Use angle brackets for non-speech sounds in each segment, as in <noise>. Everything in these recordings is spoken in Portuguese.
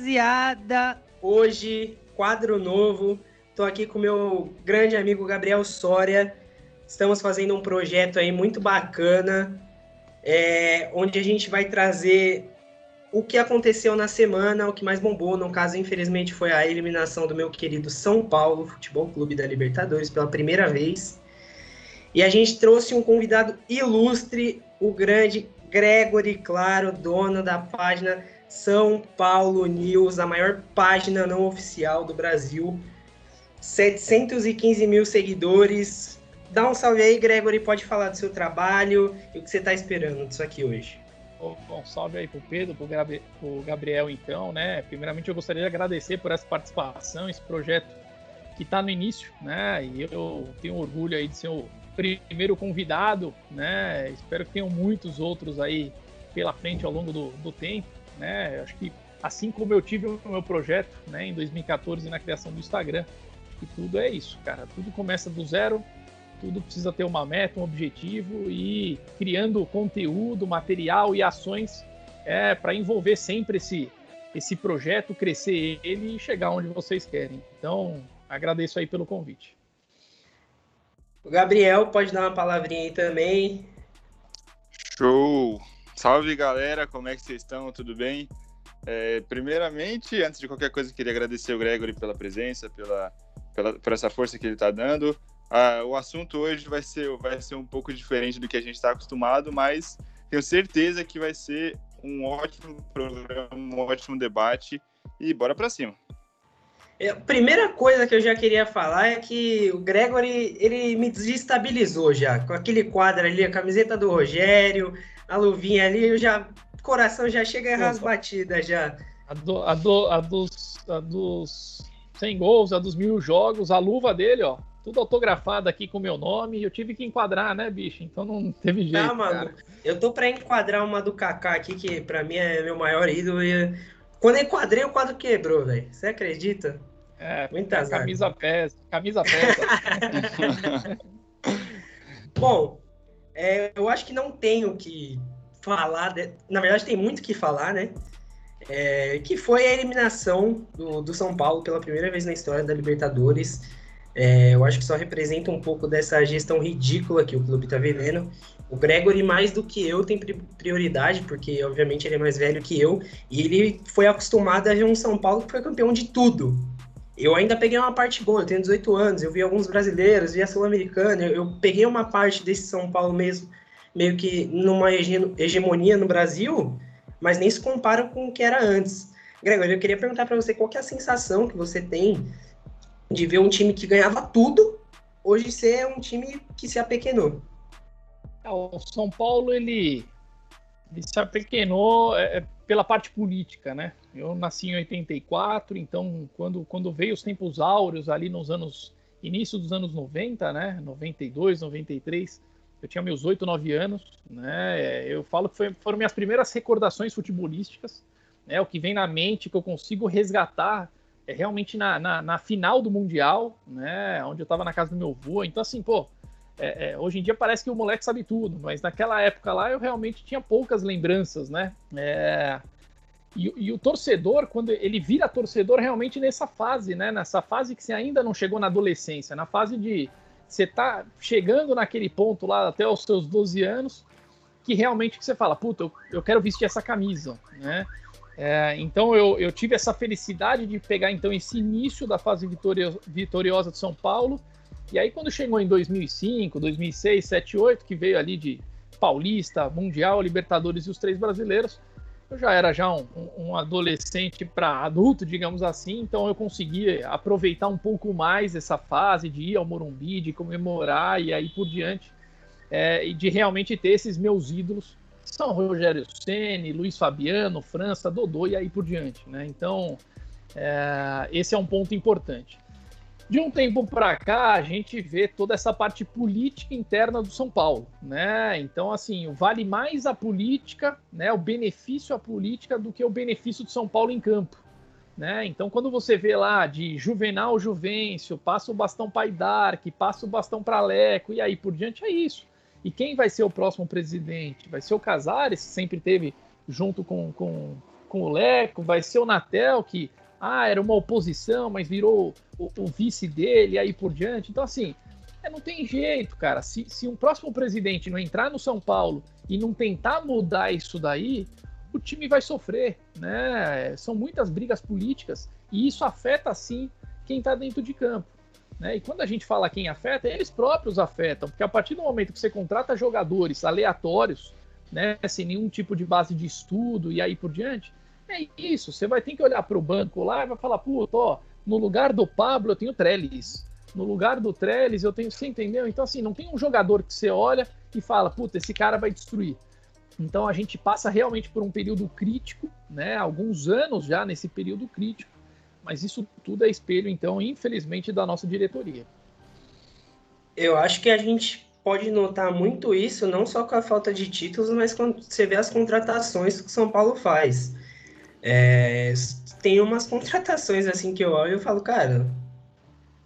rapaziada! Hoje, quadro novo. Tô aqui com meu grande amigo Gabriel Soria. Estamos fazendo um projeto aí muito bacana, é, onde a gente vai trazer o que aconteceu na semana, o que mais bombou. No caso, infelizmente, foi a eliminação do meu querido São Paulo Futebol Clube da Libertadores pela primeira vez. E a gente trouxe um convidado ilustre, o grande Gregory Claro, dono da página São Paulo News, a maior página não oficial do Brasil. 715 mil seguidores. Dá um salve aí, Gregory. Pode falar do seu trabalho e o que você está esperando disso aqui hoje. Bom, salve aí pro Pedro, pro, Gabriel, então, né? Primeiramente, eu gostaria de agradecer por essa participação, esse projeto que está no início, né? E eu tenho orgulho aí de ser o primeiro convidado, né? Espero que tenham muitos outros aí pela frente ao longo do, do tempo, né? Acho que assim como eu tive o meu projeto, né, em 2014 na criação do Instagram, e tudo é isso, cara. Tudo começa do zero, tudo precisa ter uma meta, um objetivo e criando conteúdo, material e ações é para envolver sempre esse esse projeto, crescer ele e chegar onde vocês querem. Então, agradeço aí pelo convite. O Gabriel pode dar uma palavrinha aí também. Show! Salve galera, como é que vocês estão? Tudo bem? É, primeiramente, antes de qualquer coisa, queria agradecer o Gregory pela presença, pela, pela por essa força que ele está dando. Ah, o assunto hoje vai ser, vai ser um pouco diferente do que a gente está acostumado, mas tenho certeza que vai ser um ótimo programa, um ótimo debate e bora para cima. É, primeira coisa que eu já queria falar é que o Gregory, ele me desestabilizou já, com aquele quadro ali, a camiseta do Rogério, a luvinha ali, eu já, o coração já chega a as batidas já. A, do, a, do, a, dos, a dos 100 gols, a dos mil jogos, a luva dele, ó, tudo autografado aqui com meu nome, eu tive que enquadrar, né, bicho? Então não teve jeito. Ah, mano, cara. eu tô pra enquadrar uma do Kaká aqui, que pra mim é meu maior ídolo, e quando eu enquadrei, o quadro quebrou, velho. Você acredita? É, Muita camisa pesa, camisa pesa. <laughs> <laughs> Bom, é, eu acho que não tenho que falar, de... na verdade tem muito que falar, né? É, que foi a eliminação do, do, São Paulo pela primeira vez na história da Libertadores. É, eu acho que só representa um pouco dessa gestão ridícula que o clube está vivendo. O Gregory, mais do que eu, tem prioridade, porque obviamente ele é mais velho que eu, e ele foi acostumado a ver um São Paulo que foi campeão de tudo eu ainda peguei uma parte boa, eu tenho 18 anos, eu vi alguns brasileiros, vi a Sul-Americana, eu, eu, peguei uma parte desse São Paulo mesmo, meio que numa hegemonia no Brasil, mas nem se compara com o que era antes. Gregório, eu queria perguntar para você qual é a sensação que você tem de ver um time que ganhava tudo, hoje ser um time que se apequenou. É, o São Paulo, ele, ele se apequenou é, é pela parte política, né? Eu nasci em 84, então quando, quando veio os tempos áureos ali nos anos início dos anos 90, né? 92, 93, eu tinha meus 8, 9 anos, né? Eu falo que foi, foram minhas primeiras recordações futebolísticas, né? O que vem na mente que eu consigo resgatar é realmente na, na, na final do mundial, né? Onde eu estava na casa do meu avô. Então assim, pô, é, é, hoje em dia parece que o moleque sabe tudo, mas naquela época lá eu realmente tinha poucas lembranças, né? É, e, e, o torcedor, quando ele vira torcedor realmente nessa fase, né? Nessa fase que você ainda não chegou na adolescência, na fase de você tá chegando naquele ponto lá até os seus 12 anos, que realmente você fala, puta, eu, eu quero vestir essa camisa, né? É, então eu, eu, tive essa felicidade de pegar então esse início da fase vitoriosa de São Paulo e aí, quando chegou em 2005, 2006, 2007, 2008, que veio ali de Paulista, Mundial, Libertadores e os três brasileiros, eu já era já um, um adolescente para adulto, digamos assim, então eu conseguia aproveitar um pouco mais essa fase de ir ao Morumbi, de comemorar e aí por diante, é, e de realmente ter esses meus ídolos, são Rogério Ceni, Luiz Fabiano, França, Dodô e aí por diante, né? Então, é, esse é um ponto importante. De um tempo para cá, a gente vê toda essa parte política interna do São Paulo, né? Então, assim, vale mais a política, né, o benefício à política do que o benefício do São Paulo em campo, né? Então, quando você vê lá de Juvenal Juvencio, passa o bastão para Idarque, passa o bastão para Leco e aí por diante é isso. E quem vai ser o próximo presidente? Vai ser o Casares, que sempre teve junto com, com com o Leco, vai ser o Natel, que ah, era uma oposição, mas virou o, o vice dele, aí por diante. Então, assim, é, não tem jeito, cara. Se, se um próximo presidente não entrar no São Paulo e não tentar mudar isso daí, o time vai sofrer, né? São muitas brigas políticas e isso afeta, sim, quem está dentro de campo. Né? E quando a gente fala quem afeta, eles próprios afetam, porque a partir do momento que você contrata jogadores aleatórios, né, sem nenhum tipo de base de estudo e aí por diante, é isso. Você vai ter que olhar para o banco lá e vai falar, puta, ó, no lugar do Pablo eu tenho Trellis, no lugar do Trellis eu tenho, você entendeu? Então assim, não tem um jogador que você olha e fala, puta, esse cara vai destruir. Então a gente passa realmente por um período crítico, né? Alguns anos já nesse período crítico mas isso tudo é espelho, então, infelizmente, da nossa diretoria. Eu acho que a gente pode notar muito isso, não só com a falta de títulos, mas quando você vê as contratações que o São Paulo faz. É, tem umas contratações assim que eu olho e eu falo, cara,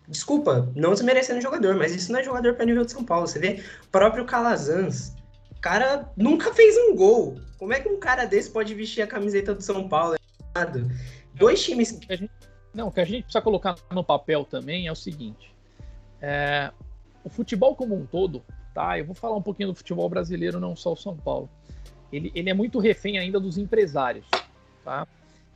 desculpa, não desmerecendo o jogador, mas isso não é jogador para nível de São Paulo. Você vê o próprio Calazans, cara nunca fez um gol. Como é que um cara desse pode vestir a camiseta do São Paulo? Dois times. Não, o que a gente precisa colocar no papel também é o seguinte: é, o futebol como um todo, tá? Eu vou falar um pouquinho do futebol brasileiro, não só o São Paulo. Ele, ele é muito refém ainda dos empresários, tá?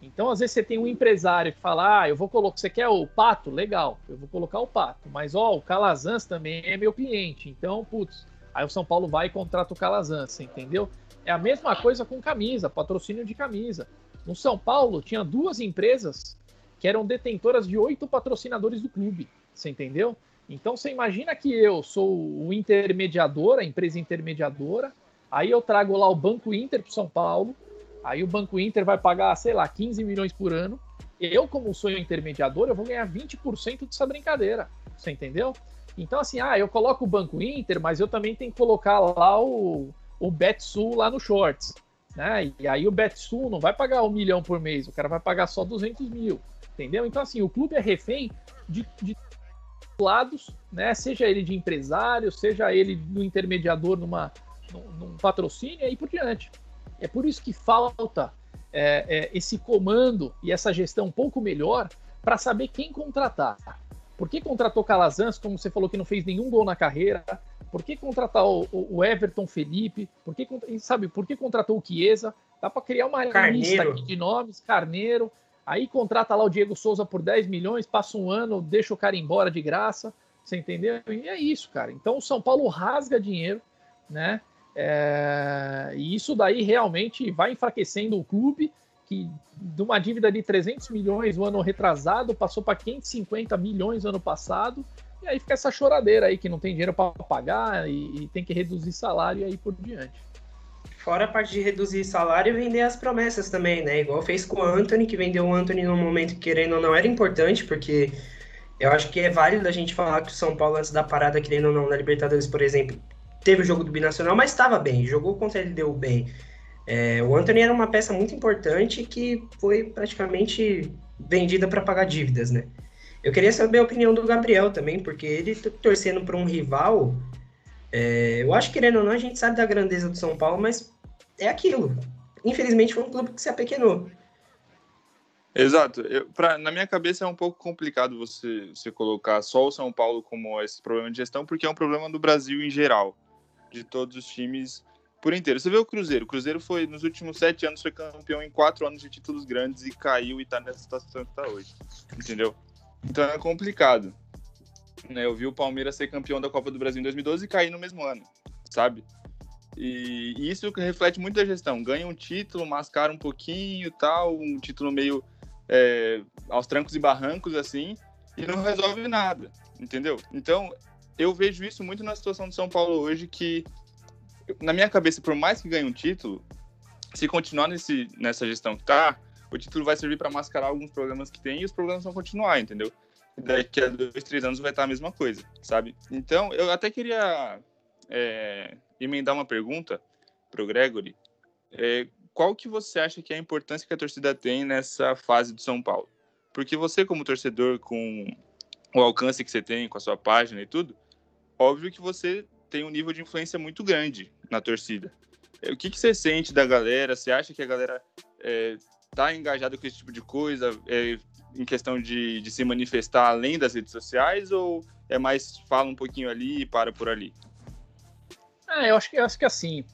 Então, às vezes, você tem um empresário que fala: Ah, eu vou colocar. Você quer o pato? Legal, eu vou colocar o pato. Mas, ó, o Calazans também é meu cliente. Então, putz, aí o São Paulo vai e contrata o Calazans, entendeu? É a mesma coisa com camisa, patrocínio de camisa. No São Paulo, tinha duas empresas que eram detentoras de oito patrocinadores do clube. Você entendeu? Então você imagina que eu sou o intermediador, a empresa intermediadora, aí eu trago lá o Banco Inter para São Paulo, aí o Banco Inter vai pagar, sei lá, 15 milhões por ano. Eu, como sou intermediador, eu vou ganhar 20% dessa brincadeira. Você entendeu? Então, assim, ah, eu coloco o Banco Inter, mas eu também tenho que colocar lá o, o Betsul lá no Shorts. Né? E aí o Betsul não vai pagar um milhão por mês, o cara vai pagar só 200 mil entendeu? Então, assim, o clube é refém de, de lados, né? Seja ele de empresário, seja ele no intermediador numa, num, num patrocínio e aí por diante. É por isso que falta é, é, esse comando e essa gestão um pouco melhor para saber quem contratar. Por que contratou Calazans, como você falou que não fez nenhum gol na carreira? Por que contratar o, o Everton Felipe? Por que, sabe, por que contratou o Chiesa? Dá para criar uma Carneiro. lista de nomes, Carneiro. Aí contrata lá o Diego Souza por 10 milhões, passa um ano, deixa o cara embora de graça, você entendeu? E é isso, cara. Então o São Paulo rasga dinheiro, né? É... E isso daí realmente vai enfraquecendo o clube, que de uma dívida de 300 milhões no ano retrasado passou para 550 milhões no ano passado. E aí fica essa choradeira aí que não tem dinheiro para pagar e, e tem que reduzir salário e aí por diante. Fora a parte de reduzir salário e vender as promessas também, né? Igual fez com o Anthony, que vendeu o Anthony num momento que, querendo ou não, era importante, porque eu acho que é válido a gente falar que o São Paulo, antes da parada, querendo ou não, na Libertadores, por exemplo, teve o jogo do Binacional, mas estava bem, jogou contra ele, deu bem. É, o Anthony era uma peça muito importante que foi praticamente vendida para pagar dívidas, né? Eu queria saber a opinião do Gabriel também, porque ele torcendo para um rival, é, eu acho que, querendo ou não, a gente sabe da grandeza do São Paulo, mas é aquilo. Infelizmente foi um clube que se apequenou. Exato. Eu, pra, na minha cabeça é um pouco complicado você, você colocar só o São Paulo como esse problema de gestão, porque é um problema do Brasil em geral, de todos os times por inteiro. Você vê o Cruzeiro. O Cruzeiro foi, nos últimos sete anos, foi campeão em quatro anos de títulos grandes e caiu e tá nessa situação que tá hoje. Entendeu? Então é complicado. Né? Eu vi o Palmeiras ser campeão da Copa do Brasil em 2012 e cair no mesmo ano, sabe? E, isso reflete muito da gestão. Ganha um título, mascara um pouquinho tal, um título meio é, aos trancos e barrancos, assim, e não resolve nada, entendeu? Então, eu vejo isso muito na situação de São Paulo hoje, que, na minha cabeça, por mais que ganhe um título, se continuar nesse, nessa gestão que tá, o título vai servir para mascarar alguns problemas que tem e os problemas vão continuar, entendeu? daqui a dois, três anos vai estar a mesma coisa, sabe? Então, eu até queria é, emendar uma pergunta para o Gregory. É, qual que você acha que é a importância que a torcida tem nessa fase do São Paulo? Porque você, como torcedor, com o alcance que você tem, com a sua página e tudo, óbvio que você tem um nível de influência muito grande na torcida. O que, que você sente da galera? Você acha que a galera está tá engajado com esse tipo de coisa, é, em questão de, de se manifestar além das redes sociais, ou é mais fala um pouquinho ali e para por ali? Ah, eu acho que, eu acho que assim,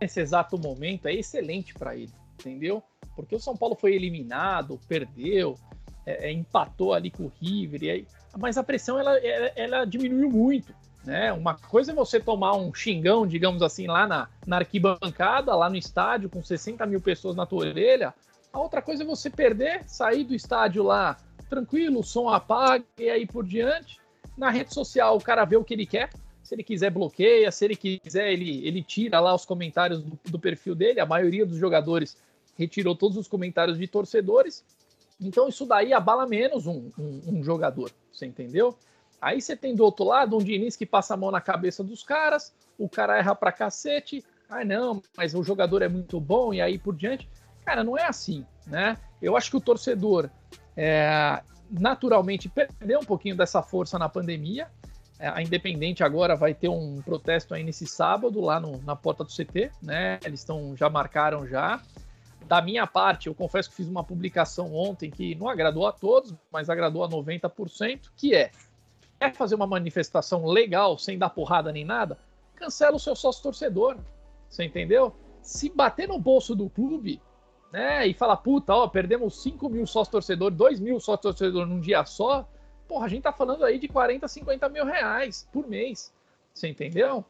nesse exato momento é excelente para ele, entendeu? Porque o São Paulo foi eliminado, perdeu, é, é, empatou ali com o River, e aí, mas a pressão ela, ela, ela, diminuiu muito. Né? Uma coisa é você tomar um xingão, digamos assim, lá na, na arquibancada, lá no estádio, com 60 mil pessoas na tua orelha. A outra coisa é você perder, sair do estádio lá tranquilo, o som apaga e aí por diante. Na rede social, o cara vê o que ele quer. Se ele quiser, bloqueia. Se ele quiser, ele, ele tira lá os comentários do, do perfil dele. A maioria dos jogadores retirou todos os comentários de torcedores. Então isso daí abala menos um, um, um, jogador, você entendeu? Aí você tem do outro lado um Diniz que passa a mão na cabeça dos caras, o cara erra pra cacete, ah não, mas o jogador é muito bom e aí por diante. Cara, não é assim, né? Eu acho que o torcedor é, naturalmente perdeu um pouquinho dessa força na pandemia. É, a Independente agora vai ter um protesto aí nesse sábado lá no, na porta do CT, né? Eles estão já marcaram já. Da minha parte, eu confesso que fiz uma publicação ontem que não agradou a todos, mas agradou a 90%, que é quer fazer uma manifestação legal, sem dar porrada nem nada, cancela o seu sócio torcedor. Você entendeu? Se bater no bolso do clube, né, e falar, puta, ó, perdemos 5 mil sócios torcedores, 2 mil sócios torcedores num dia só, porra, a gente tá falando aí de 40, 50 mil reais por mês. Você entendeu?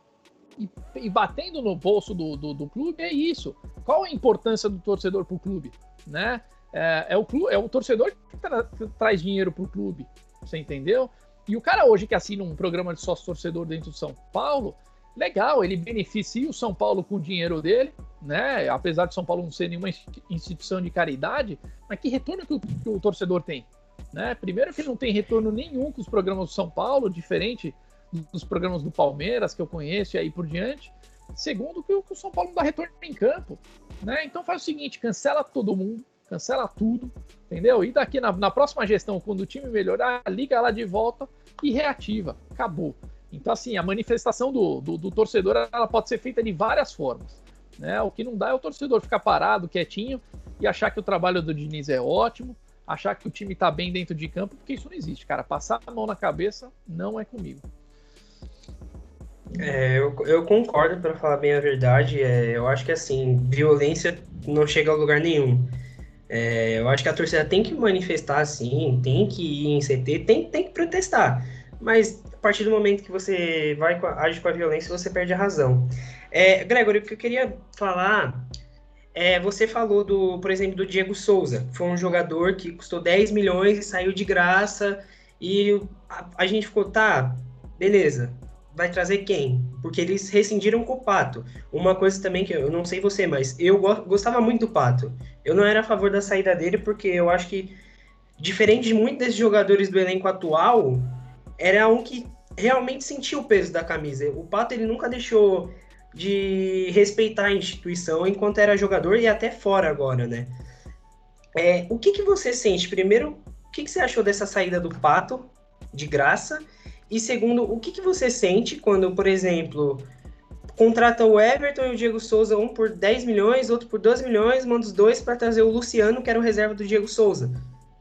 E, e batendo no bolso do, do, do, clube é isso. Qual a importância do torcedor para o clube? Né? É, é, o clube, é o torcedor que, tra que traz dinheiro para o clube. Você entendeu? E o cara hoje que assina um programa de sócio torcedor dentro do São Paulo, legal, ele beneficia o São Paulo com o dinheiro dele, né? Apesar de São Paulo não ser nenhuma instituição de caridade, mas que retorno que o, que o torcedor tem? Né? Primeiro que não tem retorno nenhum com os programas do São Paulo, diferente dos programas do Palmeiras que eu conheço e aí por diante. Segundo, que o, São Paulo não dá retorno em campo. Né? Então faz o seguinte: cancela todo mundo, cancela tudo, entendeu? E daqui na, na próxima gestão, quando o time melhorar, liga lá de volta e reativa. Acabou. Então, assim, a manifestação do, do, do, torcedor ela pode ser feita de várias formas. Né? O que não dá é o torcedor ficar parado, quietinho, e achar que o trabalho do Diniz é ótimo, achar que o time está bem dentro de campo, porque isso não existe, cara. Passar a mão na cabeça não é comigo. É, eu, eu concordo, para falar bem a verdade. É, eu acho que, assim, violência não chega a lugar nenhum. É, eu acho que a torcida tem que manifestar, sim, tem que ir em CT, tem, tem que protestar. Mas a partir do momento que você vai age com a violência, você perde a razão. É, Gregory, o que eu queria falar é, você falou do, por exemplo, do Diego Souza. Foi um jogador que custou 10 milhões e saiu de graça. E a, a gente ficou, tá, beleza vai trazer quem? Porque eles rescindiram com o Pato. Uma coisa também que eu não sei você, mas eu gostava muito do Pato. Eu não era a favor da saída dele porque eu acho que, diferente de muitos desses jogadores do elenco atual, era um que realmente sentia o peso da camisa. O Pato ele nunca deixou de respeitar a instituição enquanto era jogador e até fora agora, né? É, o que, que você sente? Primeiro, o que, que você achou dessa saída do Pato de graça? E segundo, o que, que você sente quando, por exemplo, contrata o Everton e o Diego Souza, um por 10 milhões, outro por 12 milhões, manda os dois para trazer o Luciano, que era o reserva do Diego Souza.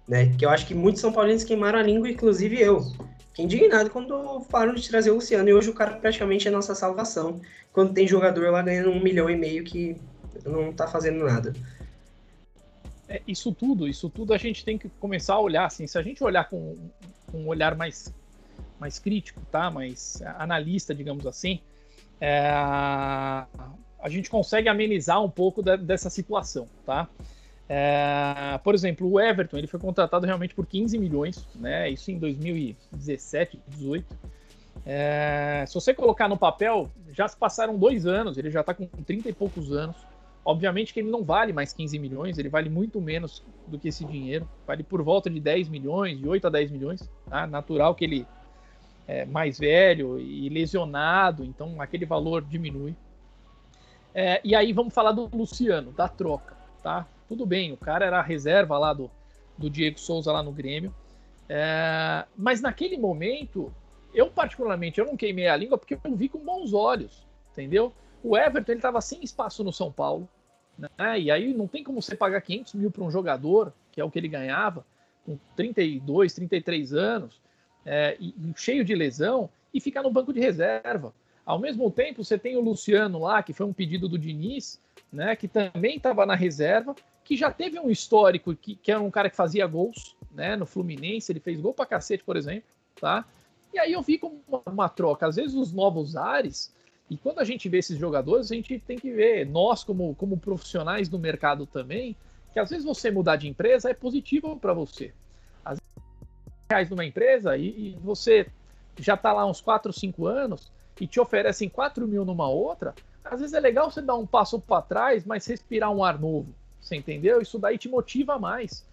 Né? Que eu acho que muitos São Paulinos queimaram a língua, inclusive eu. Fiquei indignado quando falaram de trazer o Luciano, e hoje o cara praticamente é nossa salvação, quando tem jogador lá ganhando um milhão e meio que não tá fazendo nada. É, isso tudo, isso tudo a gente tem que começar a olhar, assim, se a gente olhar com, com um olhar mais mais crítico, tá? mais analista, digamos assim, é, a gente consegue amenizar um pouco da, dessa situação. Tá? É, por exemplo, o Everton ele foi contratado realmente por 15 milhões, né? isso em 2017, 2018. É, se você colocar no papel, já se passaram dois anos, ele já está com 30 e poucos anos. Obviamente que ele não vale mais 15 milhões, ele vale muito menos do que esse dinheiro, vale por volta de 10 milhões, de 8 a 10 milhões. Tá? Natural que ele é, mais velho e lesionado, então aquele valor diminui. É, e aí vamos falar do Luciano, da troca, tá? Tudo bem, o cara era a reserva lá do, do Diego Souza lá no Grêmio, é, mas naquele momento, eu particularmente, eu não queimei a língua porque eu vi com bons olhos, entendeu? O Everton ele estava sem espaço no São Paulo, Né? E aí não tem como você pagar 500 mil para um jogador, que é o que ele ganhava, com 32, 33 anos, é, cheio de lesão, e ficar no banco de reserva. Ao mesmo tempo, você tem o Luciano lá, que foi um pedido do Diniz, né, que também estava na reserva, que já teve um histórico, que, que era um cara que fazia gols né, no Fluminense, ele fez gol pra cacete, por exemplo, tá? E aí eu vi como uma, uma troca. Às vezes os novos ares, e quando a gente vê esses jogadores, a gente tem que ver, nós como, como profissionais do mercado também, que às vezes você mudar de empresa é positivo para você. Reais numa empresa e, e você já está lá uns 4, 5 anos e te oferecem 4 mil numa outra, às vezes é legal você dar um passo para trás, mas respirar um ar novo. Você entendeu? Isso daí te motiva mais.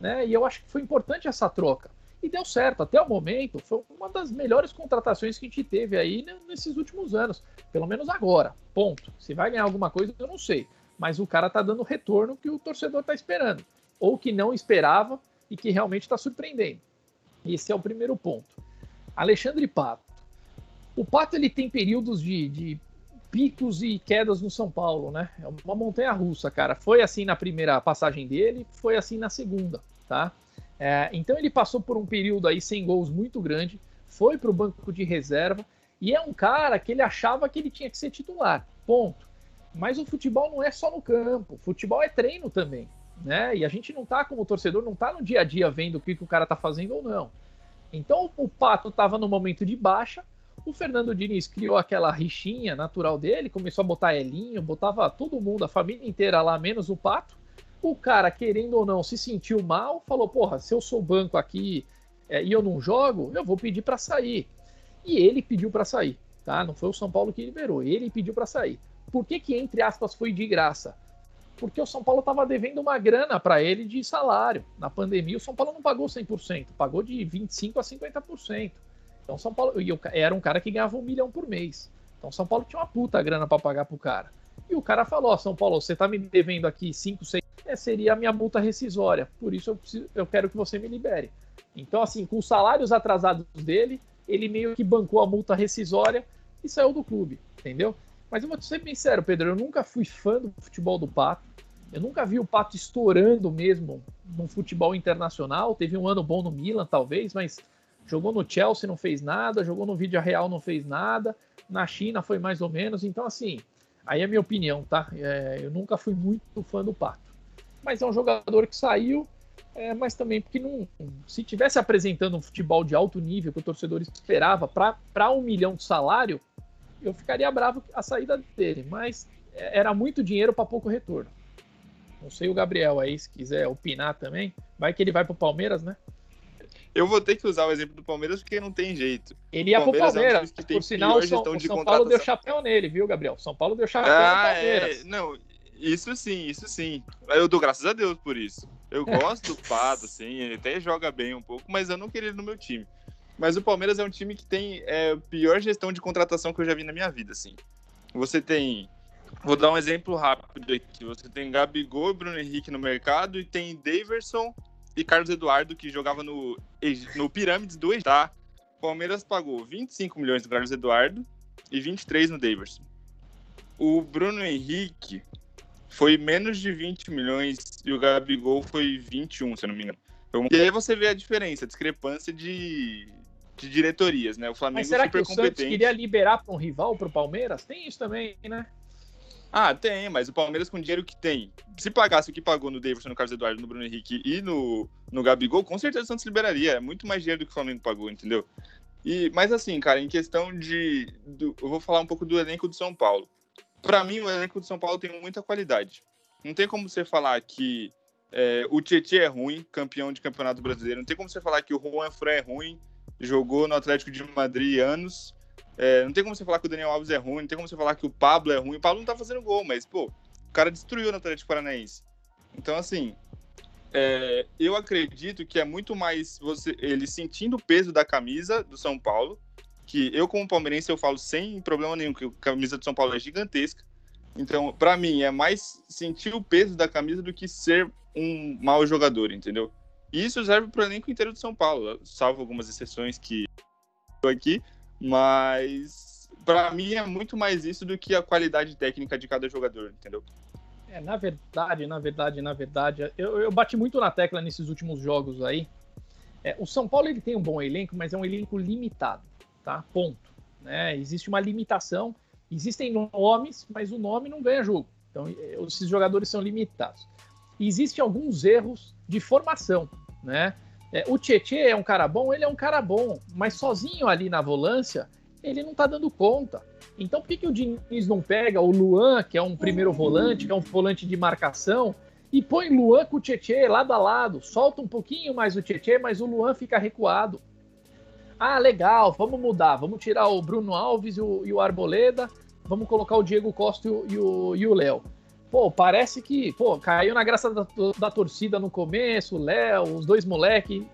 Né? E eu acho que foi importante essa troca. E deu certo. Até o momento, foi uma das melhores contratações que a gente teve aí nesses últimos anos. Pelo menos agora. Ponto. Se vai ganhar alguma coisa, eu não sei. Mas o cara tá dando o retorno que o torcedor tá esperando. Ou que não esperava e que realmente está surpreendendo. Esse é o primeiro ponto. Alexandre Pato. O Pato ele tem períodos de, de picos e quedas no São Paulo, né? É uma montanha russa, cara. Foi assim na primeira passagem dele, foi assim na segunda, tá? É, então ele passou por um período aí sem gols muito grande, foi para o banco de reserva e é um cara que ele achava que ele tinha que ser titular, ponto. Mas o futebol não é só no campo, futebol é treino também, né? E a gente não tá como torcedor, não tá no dia a dia vendo o que, que o cara tá fazendo ou não. Então o Pato estava no momento de baixa, o Fernando Diniz criou aquela rixinha natural dele, começou a botar Elinho, botava todo mundo, a família inteira lá, menos o Pato. O cara, querendo ou não, se sentiu mal, falou: porra, se eu sou banco aqui é, e eu não jogo, eu vou pedir para sair. E ele pediu para sair, tá? Não foi o São Paulo que liberou, ele pediu para sair. Por que, que, entre aspas, foi de graça? Porque o São Paulo estava devendo uma grana para ele de salário. Na pandemia, o São Paulo não pagou 100%, pagou de 25% a 50%. Então, São Paulo. E era um cara que ganhava um milhão por mês. Então, São Paulo tinha uma puta grana para pagar pro cara. E o cara falou: São Paulo, você tá me devendo aqui 5, 6 é, seria a minha multa rescisória. Por isso eu, preciso, eu quero que você me libere. Então, assim, com os salários atrasados dele, ele meio que bancou a multa rescisória e saiu do clube, entendeu? Mas eu vou ser bem sincero, Pedro, eu nunca fui fã do futebol do Pato. Eu nunca vi o Pato estourando mesmo no futebol internacional. Teve um ano bom no Milan, talvez, mas jogou no Chelsea, não fez nada, jogou no Vídeo Real, não fez nada. Na China foi mais ou menos. Então, assim, aí é minha opinião, tá? É, eu nunca fui muito fã do Pato mas é um jogador que saiu, é, mas também porque não, se tivesse apresentando um futebol de alto nível que o torcedor esperava para um milhão de salário, eu ficaria bravo a saída dele, mas é, era muito dinheiro para pouco retorno. Não sei o Gabriel aí, se quiser opinar também. Vai que ele vai para o Palmeiras, né? Eu vou ter que usar o exemplo do Palmeiras porque não tem jeito. Ele ia pro Palmeiras. É um Por sinal, o São, o São Paulo deu chapéu nele, viu, Gabriel? São Paulo deu chapéu ah, no Palmeiras. É... Não, isso sim, isso sim. Eu dou graças a Deus por isso. Eu é. gosto do Pato, <laughs> assim, ele até joga bem um pouco, mas eu não queria ele no meu time. Mas o Palmeiras é um time que tem é, a pior gestão de contratação que eu já vi na minha vida, assim. Você tem. Vou dar um exemplo rápido aqui. Você tem Gabigol e Bruno Henrique no mercado e tem Daverson e Carlos Eduardo que jogava no, no Pirâmides do Egito. Tá? O Palmeiras pagou 25 milhões no Carlos Eduardo e 23 no Daverson. O Bruno Henrique foi menos de 20 milhões e o Gabigol foi 21, se eu não me engano. E aí você vê a diferença, a discrepância de, de diretorias, né? O Flamengo Mas será que o Santos queria liberar para um rival para o Palmeiras? Tem isso também, né? Ah, tem, mas o Palmeiras com o dinheiro que tem, se pagasse o que pagou no Davidson, no Carlos Eduardo, no Bruno Henrique e no, no Gabigol, com certeza o Santos liberaria. É muito mais dinheiro do que o Flamengo pagou, entendeu? E, mas assim, cara, em questão de. Do, eu vou falar um pouco do elenco do São Paulo para mim, o elenco do São Paulo tem muita qualidade. Não tem como você falar que é, o Tietchan é ruim, campeão de campeonato brasileiro. Não tem como você falar que o Juan Fran é ruim, jogou no Atlético de Madrid anos. É, não tem como você falar que o Daniel Alves é ruim, não tem como você falar que o Pablo é ruim. O Pablo não tá fazendo gol, mas, pô, o cara destruiu no Atlético Paranaense. Então, assim, é, eu acredito que é muito mais você ele sentindo o peso da camisa do São Paulo que eu, como palmeirense, eu falo sem problema nenhum, que a camisa do São Paulo é gigantesca. Então, para mim, é mais sentir o peso da camisa do que ser um mau jogador, entendeu? E isso serve para o elenco inteiro do São Paulo, salvo algumas exceções que aqui, mas para mim é muito mais isso do que a qualidade técnica de cada jogador, entendeu? É, na verdade, na verdade, na verdade, eu, eu bati muito na tecla nesses últimos jogos aí. É, o São Paulo ele tem um bom elenco, mas é um elenco limitado, tá? Ponto. Né? Existe uma limitação. Existem nomes, mas o nome não ganha jogo. Então, é, esses jogadores são limitados. Existem alguns erros de formação, né? É, o Tietchan é um cara bom, ele é um cara bom, mas sozinho ali na volância, ele não tá dando conta. Então por que, que o Diniz não pega o Luan, que é um primeiro volante, que é um volante de marcação, e põe Luan com o Tietchan lado a lado, solta um pouquinho mais o Tietchan, mas o Luan fica recuado. Ah, legal, vamos mudar, vamos tirar o Bruno Alves e o, e o Arboleda, vamos colocar o Diego Costa e o Léo. Pô, parece que, pô, caiu na graça da, da torcida no começo, o Léo, os dois moleque.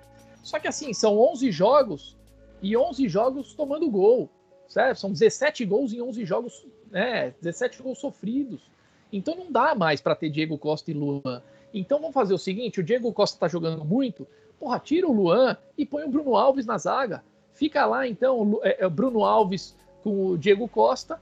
Só que assim, são 11 jogos e 11 jogos tomando gol, certo? São 17 gols em 11 jogos, né? 17 gols sofridos. Então não dá mais para ter Diego Costa e Luan. Então vamos fazer o seguinte: o Diego Costa tá jogando muito, porra, tira o Luan e põe o Bruno Alves na zaga. Fica lá então o é, é, Bruno Alves com o Diego Costa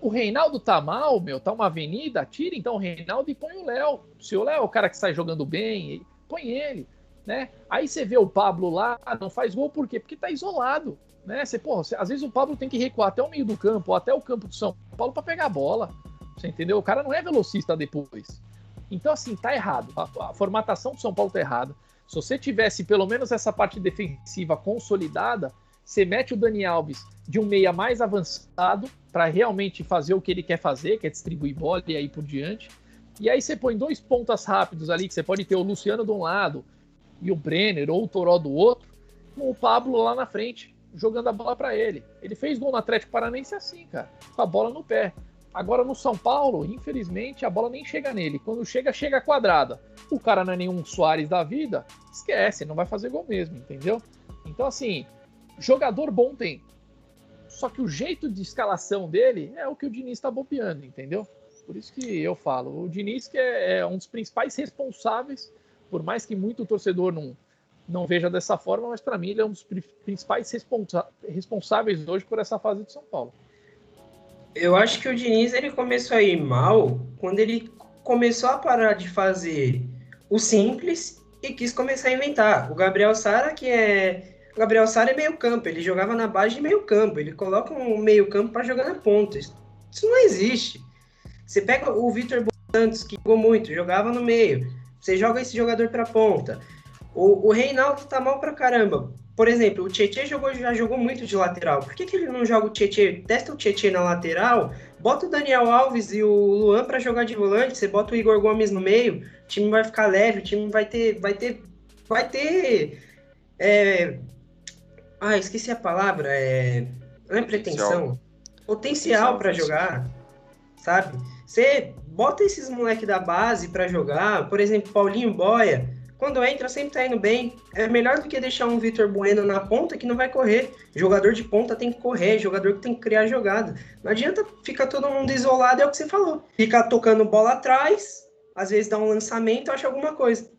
o Reinaldo tá mal, meu, tá uma avenida, tira então o Reinaldo e põe o Léo. Se o Léo é o cara que sai jogando bem, põe ele, né? Aí você vê o Pablo lá, não faz gol por quê? Porque tá isolado, né? Você, porra, às vezes o Pablo tem que recuar até o meio do campo, ou até o campo do São Paulo para pegar a bola. Você entendeu? O cara não é velocista depois. Então, assim, tá errado. A, a formatação do São Paulo tá errada. Se você tivesse pelo menos essa parte defensiva consolidada, você mete o Dani Alves de um meia mais avançado para realmente fazer o que ele quer fazer, que é distribuir bola e aí por diante. E aí você põe dois pontas rápidos ali, que você pode ter o Luciano de um lado e o Brenner ou o Toró do outro, com o Pablo lá na frente, jogando a bola para ele. Ele fez gol no Atlético Paranense assim, cara, com a bola no pé. Agora no São Paulo, infelizmente, a bola nem chega nele. Quando chega, chega quadrada. O cara não é nenhum Soares da vida, esquece, não vai fazer gol mesmo, entendeu? Então, assim, jogador bom tem. Só que o jeito de escalação dele é o que o Diniz está bobeando, entendeu? Por isso que eu falo. O Diniz que é, é um dos principais responsáveis, por mais que muito torcedor não, não veja dessa forma, mas para mim ele é um dos principais responsa responsáveis hoje por essa fase de São Paulo. Eu acho que o Diniz ele começou a ir mal quando ele começou a parar de fazer o simples e quis começar a inventar. O Gabriel Sara, que é o Gabriel Sara é meio campo, ele jogava na base de meio campo, ele coloca um meio campo para jogar na ponta. Isso não existe. Você pega o Vitor Santos, que jogou muito, jogava no meio. Você joga esse jogador para ponta. O, o Reinaldo tá mal pra caramba. Por exemplo, o Tietchan jogou, já jogou muito de lateral. Por que, que ele não joga o Tietchan? Testa o Tietchan na lateral, bota o Daniel Alves e o Luan para jogar de volante, você bota o Igor Gomes no meio, o time vai ficar leve, o time vai ter. Vai ter. Vai ter. É, ah, esqueci a palavra. É... Não é pretensão. Potencial para jogar, sabe? Você bota esses moleques da base para jogar, por exemplo, Paulinho Boia, quando entra sempre tá indo bem. É melhor do que deixar um Vitor Bueno na ponta que não vai correr. Jogador de ponta tem que correr, jogador que tem que criar jogada. Não adianta ficar todo mundo isolado, é o que você falou. Ficar tocando bola atrás, às vezes dá um lançamento, acha alguma coisa.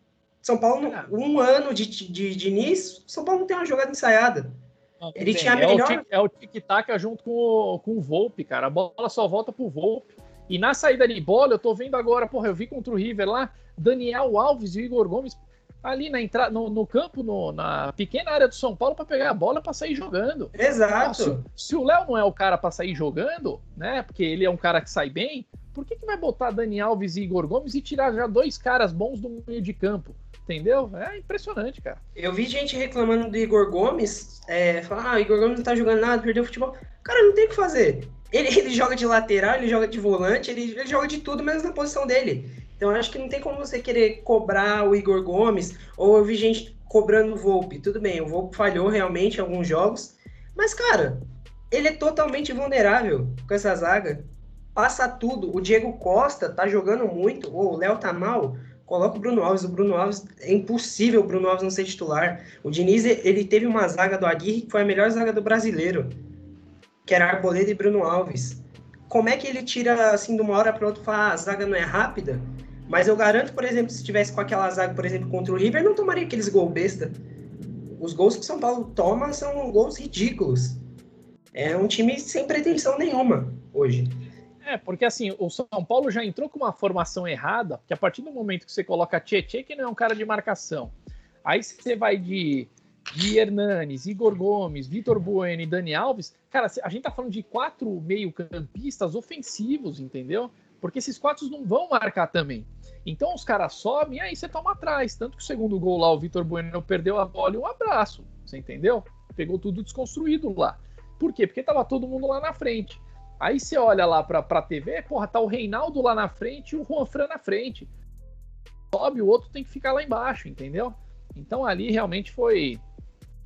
São Paulo, é. um ano de, de, de início, São Paulo não tem uma jogada ensaiada. Não, Ele tinha a melhor. É o tic-tac junto com o, com o Volpe, cara. A bola só volta pro Volpe. E na saída de bola, eu tô vendo agora, porra, eu vi contra o River lá, Daniel Alves e Igor Gomes ali na entrada, no, no campo, no, na pequena área do São Paulo para pegar a bola para sair jogando. Exato. se, se, o Léo não é o cara para sair jogando, né? Porque ele é um cara que sai bem, vai botar Daniel Alves e Igor Gomes e tirar já dois caras bons do meio de campo? Entendeu? É impressionante, cara. Eu vi gente reclamando do Igor Gomes, é, falar, ah, o Igor Gomes não tá jogando nada, perdeu futebol. Cara, não tem o que fazer. Ele, <laughs> ele joga de lateral, ele joga de volante, ele, ele joga de tudo, menos na posição dele. Então acho que não tem como você querer cobrar o Igor Gomes, ou eu vi gente cobrando o Volpe. Tudo bem, o Volpe falhou realmente em alguns jogos, mas, cara, ele é totalmente vulnerável com essa zaga. Passa tudo. O Diego Costa tá jogando muito, o Léo tá mal. Coloca o Bruno Alves. O Bruno Alves é impossível o Bruno Alves não ser titular. O Diniz ele teve uma zaga do Aguirre que foi a melhor zaga do brasileiro, que era Arboleda e Bruno Alves. Como é que ele tira assim de uma hora para outra fala, ah, a zaga não é rápida? Mas eu garanto, por exemplo, se tivesse com aquela zaga, por exemplo, contra o River, não tomaria aqueles gols besta. Os gols que o São Paulo toma são gols ridículos. É um time sem pretensão nenhuma hoje. É, porque assim, o São Paulo já entrou com uma formação errada, que a partir do momento que você coloca Tietchan, que não é um cara de marcação, aí você vai de, de Hernanes, Igor Gomes, Vitor Bueno e Dani Alves, cara, a gente tá falando de quatro meio-campistas ofensivos, entendeu? Porque esses quatro não vão marcar também. Então os caras sobem e aí você toma atrás. Tanto que o segundo gol lá, o Vitor Bueno perdeu a bola e um abraço. Você entendeu? Pegou tudo desconstruído lá. Por quê? Porque tava todo mundo lá na frente. Aí você olha lá pra, pra TV, porra, tá o Reinaldo lá na frente e o Juan Fran na frente. Sobe, o outro tem que ficar lá embaixo, entendeu? Então ali realmente foi.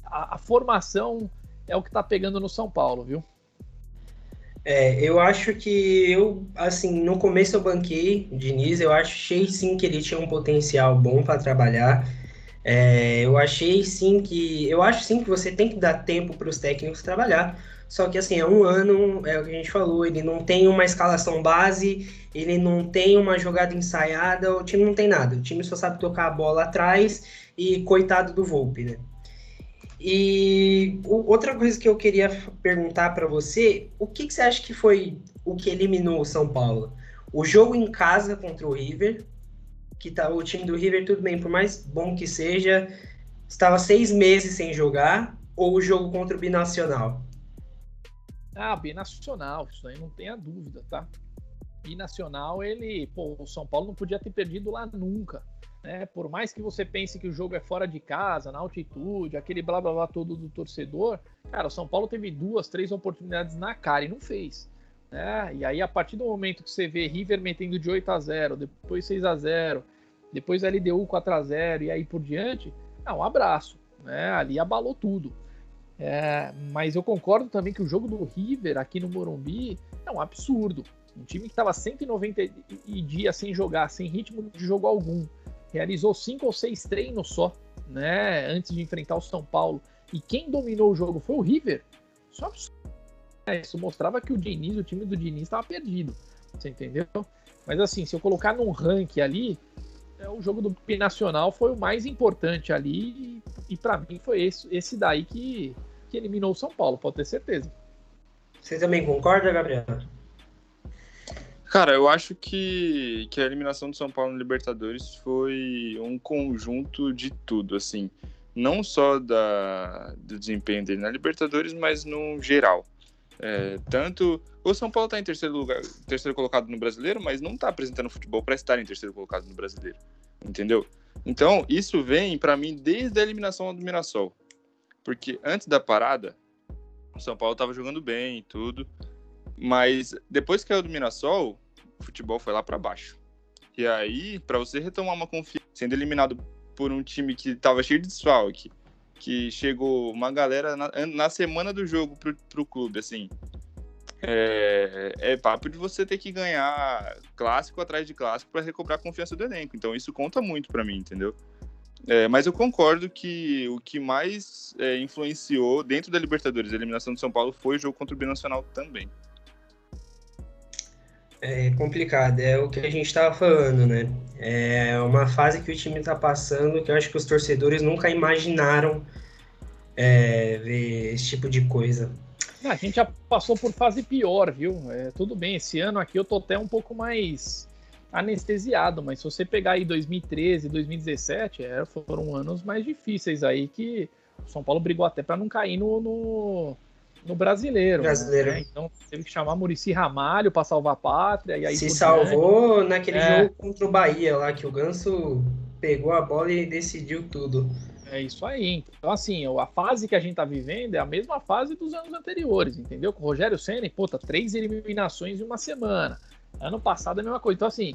A, a formação é o que tá pegando no São Paulo, viu? É, eu acho que eu, assim, no começo eu banquei o Diniz, eu achei sim que ele tinha um potencial bom para trabalhar. É, eu achei sim que. Eu acho sim que você tem que dar tempo para os técnicos trabalhar. Só que assim, é um ano, é o que a gente falou, ele não tem uma escalação base, ele não tem uma jogada ensaiada, o time não tem nada. O time só sabe tocar a bola atrás e coitado do Volpe, né? E outra coisa que eu queria perguntar para você, o que, que, você acha que foi o que eliminou o São Paulo? O jogo em casa contra o River, que tá o time do River tudo bem, por mais bom que seja, estava seis meses sem jogar, ou o jogo contra o Binacional? Ah, Binacional, isso aí não tenha dúvida, tá? Binacional, ele, pô, o São Paulo não podia ter perdido lá nunca. Né? Por mais que você pense que o jogo é fora de casa, na altitude, aquele blá blá blá todo do torcedor, cara, o São Paulo teve duas, três oportunidades na cara e não fez. Né? E aí, a partir do momento que você vê River metendo de 8 a 0 depois 6 a 0 depois LDU 4 a 0 e aí por diante, é um abraço. Né? Ali abalou tudo. É, mas eu concordo também que o jogo do River aqui no Morumbi é um absurdo. Um time que estava 190 dias sem jogar, sem ritmo de jogo algum realizou cinco ou seis treinos só, né, antes de enfrentar o São Paulo. E quem dominou o jogo foi o River. Só é, isso mostrava que o Diniz, o time do Diniz estava perdido. Você entendeu? Mas assim, se eu colocar num ranking ali, é, o jogo do Binacional foi o mais importante ali e, e para mim foi esse, esse daí que, que eliminou o São Paulo, pode ter certeza. Você também concorda, Gabriel? Cara, eu acho que, que a eliminação do São Paulo no Libertadores foi um conjunto de tudo, assim. Não só da, do desempenho dele na Libertadores, mas no geral. É, tanto. O São Paulo está em terceiro lugar, terceiro colocado no brasileiro, mas não está apresentando futebol para estar em terceiro colocado no brasileiro. Entendeu? Então, isso vem para mim desde a eliminação do Mirassol. Porque antes da parada, o São Paulo estava jogando bem e tudo. Mas depois que caiu do Mirassol, o futebol foi lá para baixo. E aí, para você retomar uma confiança, sendo eliminado por um time que tava cheio de desfalque, que chegou uma galera na, na semana do jogo pro, pro clube, assim. É, é, papo de você ter que ganhar clássico atrás de clássico para recobrar a confiança do elenco. Então isso conta muito para mim, entendeu? É, mas eu concordo que o que mais é, influenciou dentro da Libertadores, a eliminação do São Paulo, foi o jogo contra o Binacional também é complicado, é o que a gente estava falando, né? É uma fase que o time está passando que eu acho que os torcedores nunca imaginaram é, ver esse tipo de coisa. A gente já passou por fase pior, viu? É, tudo bem, esse ano aqui eu tô até um pouco mais anestesiado, mas se você pegar aí 2013, 2017, é, foram anos mais difíceis aí que o São Paulo brigou até para não cair no, no no brasileiro. Brasileiro. Né? Então teve que chamar Murici Ramalho para salvar a pátria. E aí Se salvou naquele é. jogo contra o Bahia lá, que o Ganso pegou a bola e decidiu tudo. É isso aí. Então, assim, a fase que a gente tá vivendo é a mesma fase dos anos anteriores, entendeu? Com o Rogério Senna, puta, três eliminações em uma semana. Ano passado é a mesma coisa. Então, assim,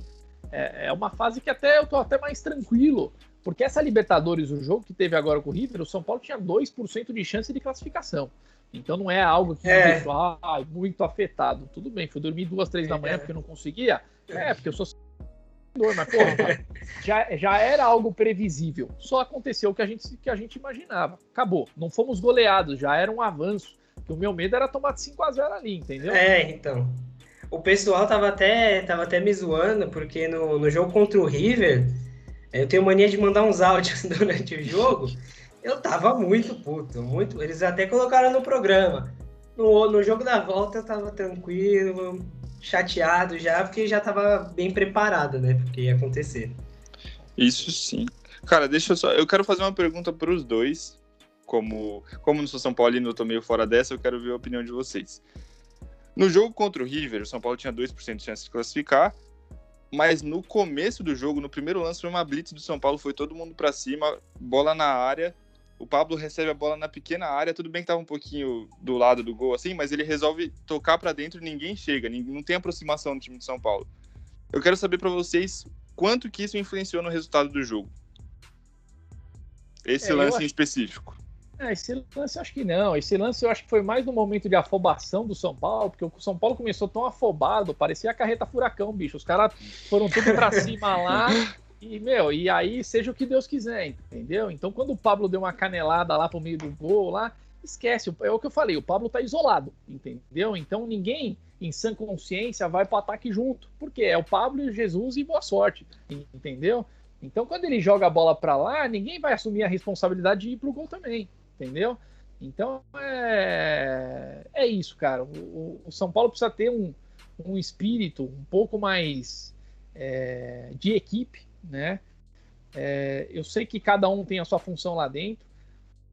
é, é uma fase que até eu tô até mais tranquilo. Porque essa Libertadores, o jogo que teve agora com o River, o São Paulo tinha 2% de chance de classificação. Então não é algo que é. deixou ah, muito afetado. Tudo bem, fui dormir duas, três da manhã é. porque não conseguia. É, porque eu sou mas porra, <laughs> já, já era algo previsível. Só aconteceu o que a gente, que a gente imaginava. Acabou. Não fomos goleados, já era um avanço. Que o meu medo era tomar de 5 a 0 ali, entendeu? É, então. O pessoal tava até, tava até me zoando, porque no, no jogo contra o River, eu tenho mania de mandar uns áudios <laughs> durante o jogo. Eu tava muito puto, muito. Eles até colocaram no programa. No, no jogo da volta eu tava tranquilo, chateado já, porque já estava bem preparado, né? Porque ia acontecer. Isso sim. Cara, deixa eu só. Eu quero fazer uma pergunta para os dois. Como, como não sou São Paulino, eu tô meio fora dessa, eu quero ver a opinião de vocês. No jogo contra o River, o São Paulo tinha 2% de chance de classificar, mas no começo do jogo, no primeiro lance, foi uma blitz do São Paulo, foi todo mundo para cima, bola na área. O Pablo recebe a bola na pequena área, tudo bem que tava um pouquinho do lado do gol assim, mas ele resolve tocar para dentro e ninguém chega, não tem aproximação no time de São Paulo. Eu quero saber para vocês quanto que isso influenciou no resultado do jogo. Esse é, lance acho... em específico. É, esse lance eu acho que não. Esse lance eu acho que foi mais no momento de afobação do São Paulo, porque o São Paulo começou tão afobado, parecia a carreta furacão, bicho. Os caras foram tudo pra cima lá. E, meu, e aí seja o que Deus quiser, entendeu? Então, quando o Pablo deu uma canelada lá pro meio do gol lá, esquece. É o que eu falei, o Pablo tá isolado, entendeu? Então ninguém em sã consciência vai pro ataque junto. Porque é o Pablo e Jesus e boa sorte, entendeu? Então, quando ele joga a bola para lá, ninguém vai assumir a responsabilidade de ir pro gol também, entendeu? Então, é, é isso, cara. O, o São Paulo precisa ter um, um espírito um pouco mais é, de equipe, né? É, eu sei que cada um tem a sua função lá dentro.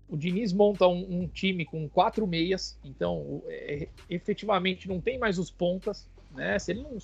O Diniz monta um, um time com quatro meias, então é, efetivamente não tem mais os pontas, né? Se ele não,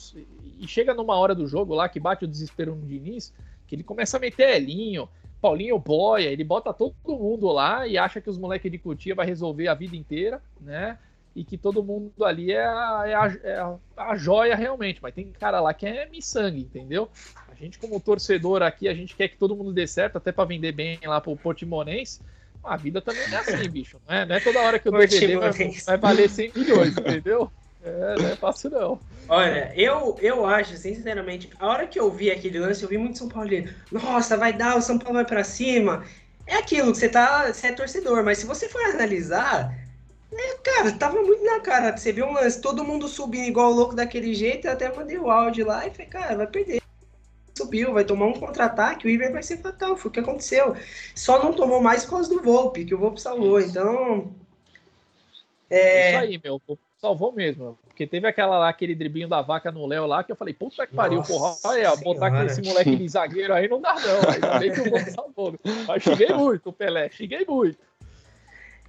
e chega numa hora do jogo lá que bate o desespero no Diniz, que ele começa a meter Elinho, Paulinho Boia, ele bota todo mundo lá e acha que os moleques de Cotia vai resolver a vida inteira, né? E que todo mundo ali é a, é a, é a, a joia realmente, mas tem cara lá que é miçangue, entendeu? A gente, como torcedor aqui, a gente quer que todo mundo dê certo, até para vender bem lá pro Portimonense. A vida também é assim, <laughs> bicho. Não é, não é toda hora que o DVD vai, vai valer 100 milhões, entendeu? É, não é fácil não. Olha, eu, eu acho, sinceramente, a hora que eu vi aquele lance, eu vi muito São Paulino. Nossa, vai dar, o São Paulo vai pra cima. É aquilo que você tá. Você é torcedor, mas se você for analisar, é, cara, tava muito na cara. Você viu um lance, todo mundo subindo igual louco daquele jeito, eu até mandei o áudio lá e falei, cara, vai perder. Subiu, vai tomar um contra-ataque, o Iver vai ser fatal. Foi o que aconteceu. Só não tomou mais por causa do Volpe, que o Volpe salvou. Então. É... Isso aí, meu salvou mesmo. Porque teve aquela lá, aquele dribinho da vaca no Léo lá, que eu falei, puta que pariu, porra, olha, botar aquele esse moleque de zagueiro aí não dá não. <laughs> Ainda bem que o gol salvou. Mas xinguei muito Pelé, xinguei muito.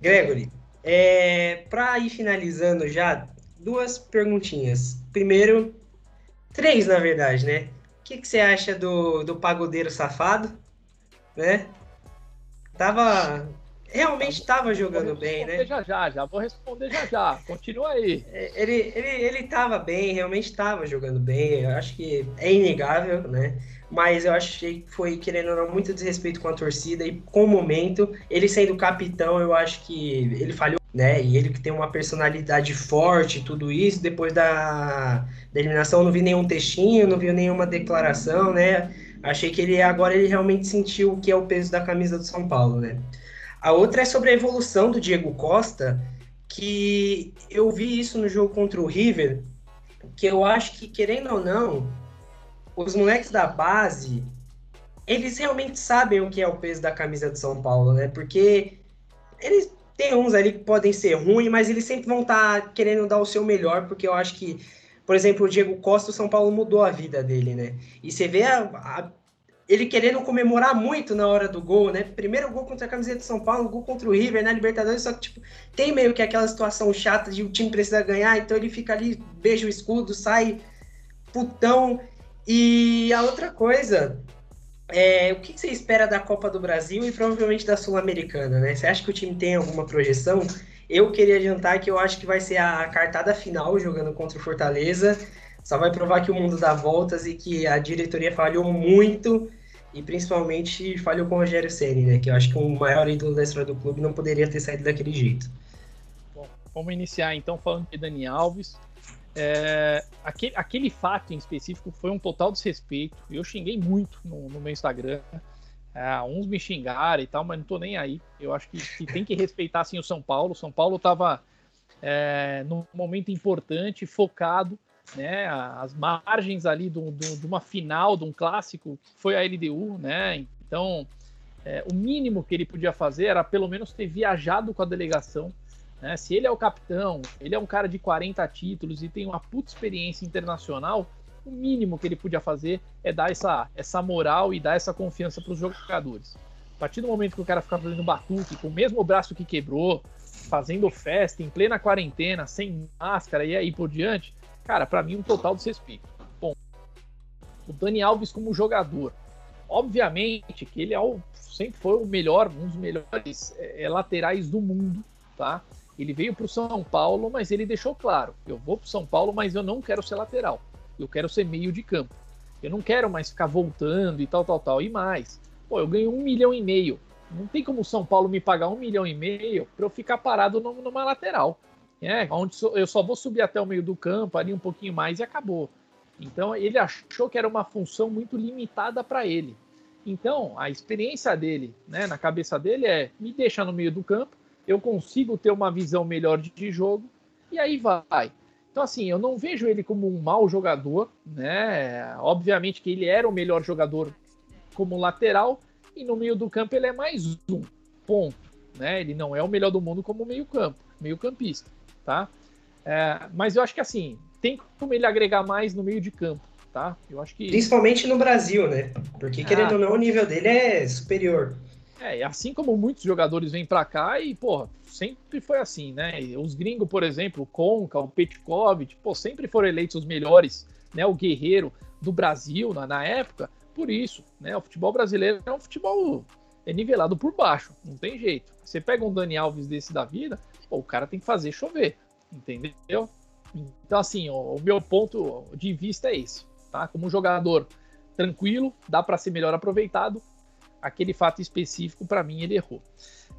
Gregory, é, pra ir finalizando já, duas perguntinhas. Primeiro, três na verdade, né? O que, que você acha do, do pagodeiro safado? Né? Tava realmente estava jogando bem, né? Já já, já vou responder já já. Continua aí. É, ele ele ele estava bem, realmente estava jogando bem. Eu acho que é inegável, né? Mas eu achei que foi querendo ou não muito desrespeito com a torcida e com o momento. Ele sendo capitão, eu acho que ele falhou, né? E ele que tem uma personalidade forte, tudo isso. Depois da, da eliminação, não vi nenhum textinho, não vi nenhuma declaração, né? Achei que ele agora ele realmente sentiu o que é o peso da camisa do São Paulo, né? A outra é sobre a evolução do Diego Costa, que eu vi isso no jogo contra o River, que eu acho que, querendo ou não, os moleques da base, eles realmente sabem o que é o peso da camisa do São Paulo, né? Porque eles tem uns ali que podem ser ruins, mas eles sempre vão estar tá querendo dar o seu melhor, porque eu acho que, por exemplo, o Diego Costa, o São Paulo mudou a vida dele, né? E você vê a, a ele querendo comemorar muito na hora do gol, né? Primeiro gol contra a camiseta de São Paulo, gol contra o River na Libertadores, só que tipo, tem meio que aquela situação chata de o time precisa ganhar, então ele fica ali, beija o escudo, sai putão. E a outra coisa, é, o que você espera da Copa do Brasil e provavelmente da Sul-Americana, né? Você acha que o time tem alguma projeção? Eu queria adiantar que eu acho que vai ser a cartada final jogando contra o Fortaleza. Só vai provar que o mundo dá voltas e que a diretoria falhou muito e principalmente falhou com o Rogério Ceni, né? Que eu acho que o maior ídolo da história do clube não poderia ter saído daquele jeito. Bom, vamos iniciar então falando de Dani Alves. É, aquele, aquele fato em específico foi um total desrespeito. Eu xinguei muito no, no meu Instagram. É, uns me xingaram e tal, mas não tô nem aí. Eu acho que, que tem que respeitar assim o São Paulo. O São Paulo tava é, num momento importante, focado né, as margens ali do, do, de uma final, de um clássico, foi a LDU, né? Então, é, o mínimo que ele podia fazer era pelo menos ter viajado com a delegação Né? Se ele é o capitão, ele é um cara de 40 títulos e tem uma puta experiência internacional, o mínimo que ele podia fazer é dar essa, essa moral e dar essa confiança para os jogadores. A partir do momento que o cara ficar fazendo batuque com o mesmo braço que quebrou, fazendo festa em plena quarentena, sem máscara e aí por diante, cara, para mim um total desrespeito. Bom, o Dani Alves como jogador, obviamente que ele é o, sempre foi o melhor, um dos melhores é, laterais do mundo, tá? Ele veio para o São Paulo, mas ele deixou claro: eu vou para o São Paulo, mas eu não quero ser lateral. Eu quero ser meio de campo. Eu não quero mais ficar voltando e tal, tal, tal. E mais, pô, eu ganho um milhão e meio. Não tem como o São Paulo me pagar um milhão e meio para eu ficar parado numa lateral. É, onde eu só vou subir até o meio do campo, ali um pouquinho mais e acabou. Então ele achou que era uma função muito limitada para ele. Então a experiência dele, né, na cabeça dele é me deixa no meio do campo, eu consigo ter uma visão melhor de jogo e aí vai. Então, assim, eu não vejo ele como um mau jogador, né? Obviamente que ele era o melhor jogador como lateral e no meio do campo ele é mais um ponto, né? Ele não é o melhor do mundo como meio campo, meio campista, tá? É, mas eu acho que assim tem como ele agregar mais no meio de campo, tá? Eu acho que principalmente no Brasil, né? Porque querendo ah, ou não o nível dele é superior. É, assim como muitos jogadores vêm para cá e, porra, sempre foi assim, né? Os gringos, por exemplo, o Conca, o Petkov, pô, sempre foram eleitos os melhores, né? O guerreiro do Brasil na, na época, por isso, né? O futebol brasileiro é um futebol é nivelado por baixo, não tem jeito. Você pega um Dani Alves desse da vida, pô, o cara tem que fazer chover, entendeu? Então, assim, o, o meu ponto de vista é esse, tá? Como jogador tranquilo, dá para ser melhor aproveitado, aquele fato específico, para mim, ele errou.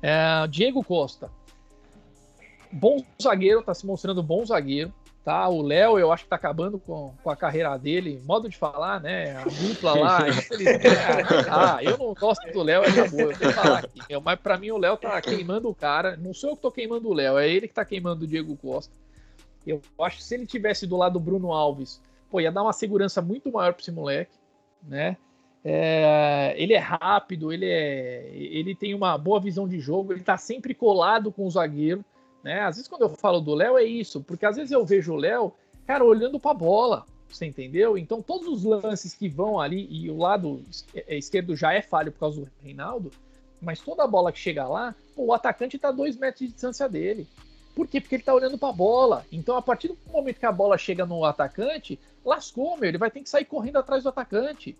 É, Diego Costa. Bom zagueiro, tá se mostrando bom zagueiro. Tá, o Léo, eu acho que tá acabando com, com a carreira dele, modo de falar, né? A dupla lá, <laughs> ah, eu não gosto do Léo, acabou, eu tenho que falar aqui. Mas para mim o Léo tá queimando o cara. Não sou eu que tô queimando o Léo, é ele que tá queimando o Diego Costa. Eu acho que se ele tivesse do lado do Bruno Alves, pô, ia dar uma segurança muito maior para esse moleque, né? É, ele é rápido, ele, é, ele tem uma boa visão de jogo, ele tá sempre colado com o zagueiro. Né? Às vezes, quando eu falo do Léo, é isso, porque às vezes eu vejo o Léo, cara, olhando para a bola, você entendeu? Então, todos os lances que vão ali, e o lado é, esquerdo já é falho por causa do Reinaldo, mas toda a bola que chega lá, pô, o atacante tá a dois metros de distância dele. Por quê? Porque ele tá olhando para a bola. Então, a partir do momento que a bola chega no atacante, lascou, meu, ele vai ter que sair correndo atrás do atacante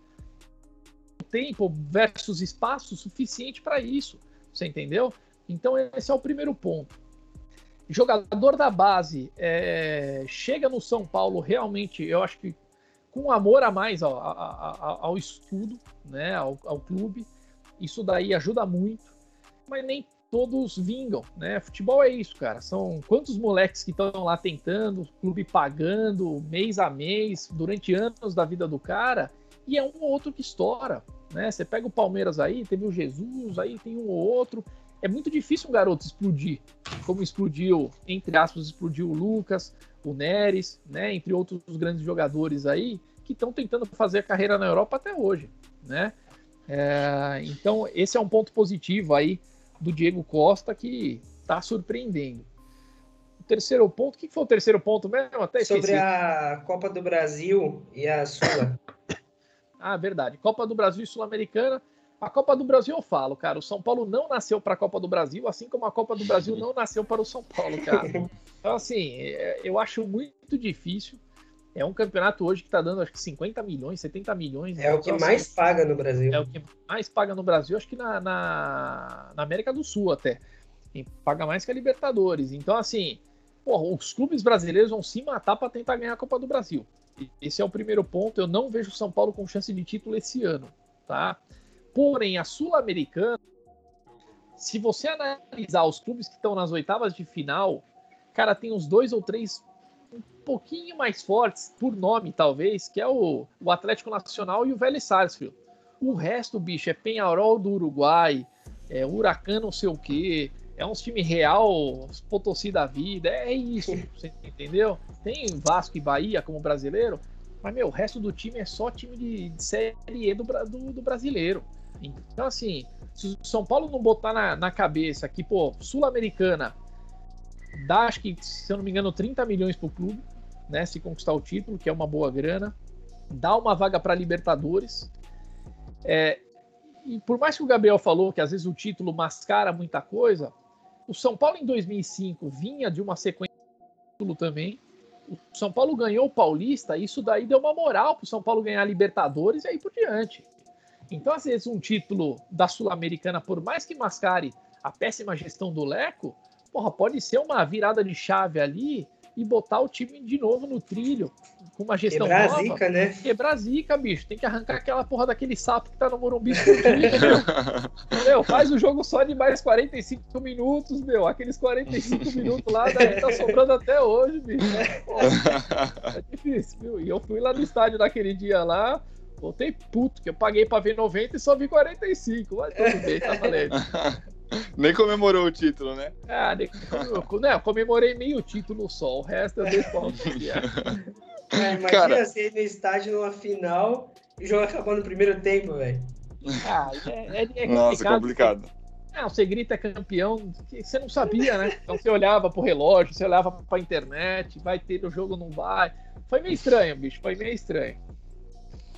tempo versus espaço suficiente para isso. Você entendeu? Então, esse é o primeiro ponto. Jogador da base é, chega no São Paulo realmente, eu acho que com amor a mais ao, ao, ao estudo, né, ao, ao, clube. Isso daí ajuda muito, mas nem todos vingam, né? Futebol é isso, cara. São quantos moleques que estão lá tentando, o clube pagando mês a mês durante anos da vida do cara, e é um ou outro que estoura. Né? Você pega o Palmeiras aí, teve o Jesus, aí tem um ou outro. É muito difícil um garoto explodir, como explodiu, entre aspas, explodiu o Lucas, o Neres, né? entre outros grandes jogadores aí, que estão tentando fazer a carreira na Europa até hoje. Né? É, então, esse é um ponto positivo aí do Diego Costa que está surpreendendo. O terceiro ponto, o que foi o terceiro ponto mesmo? Até Sobre a Copa do Brasil e a Sula. <coughs> Ah, verdade. Copa do Brasil e Sul-Americana. A Copa do Brasil eu falo, cara. O São Paulo não nasceu para a Copa do Brasil, assim como a Copa do Brasil não nasceu para o São Paulo, cara. <laughs> Então, assim, é, eu acho muito difícil. É um campeonato hoje que está dando, acho que 50 milhões, 70 milhões. É o que então, mais assim, paga no Brasil. É o que mais paga no Brasil, acho que na, na, na América do Sul até. E paga mais que a Libertadores. Então, assim, porra, os clubes brasileiros vão se matar para tentar ganhar a Copa do Brasil. Esse é o primeiro ponto. Eu não vejo o São Paulo com chance de título esse ano, tá? Porém, a Sul-Americana, se você analisar os clubes que estão nas oitavas de final, cara, tem uns dois ou três um pouquinho mais fortes, por nome talvez, que é o, o Atlético Nacional e o Vélez Sarsfield. O resto, bicho, é Penharol do Uruguai, é Huracan não sei o quê, é uns time real, Potosí da vida, é isso, <laughs> você entendeu? Tem Vasco e Bahia como brasileiro, mas, meu, o resto do time é só time de, de Série E do, do, do, brasileiro. Então, assim, se o São Paulo não botar na, na cabeça que, pô, Sul-Americana dá, acho que, se eu não me engano, 30 milhões para o clube, né? Se conquistar o título, que é uma boa grana. Dá uma vaga para Libertadores. É, e por mais que o Gabriel falou que às vezes o título mascara muita coisa, o São Paulo em 2005 vinha de uma sequência de título também. O São Paulo ganhou o Paulista, isso daí deu uma moral para o São Paulo ganhar Libertadores e aí por diante. Então, às vezes, um título da Sul-Americana, por mais que mascare a péssima gestão do Leco, porra, pode ser uma virada de chave ali e botar o time de novo no trilho, com uma gestão Quebrar nova. zica, né? Quebrar zica, bicho. Tem que arrancar aquela porra daquele sapo que tá no Morumbi escondido, meu. Faz o jogo só de mais 45 minutos, meu. Aqueles 45 <laughs> minutos lá daí tá sobrando até hoje, bicho. Porra, é difícil, viu? E eu fui lá no estádio naquele dia lá, voltei puto, que eu paguei pra ver 90 e só vi 45. Mas tudo bem, tá valendo. <laughs> Nem comemorou o título, né? Ah, nem- eu, eu comemorei meio título só, o resto eu dei pau. <laughs> É, imagina Cara. você ir no estádio numa final e o jogo acabar no primeiro tempo, velho. Ah, é, é, é Nossa, complicado. Ah, você grita campeão, que você não sabia, né? Então você olhava pro relógio, você olhava pra internet, vai ter o jogo, não vai. Foi meio estranho, bicho, foi meio estranho.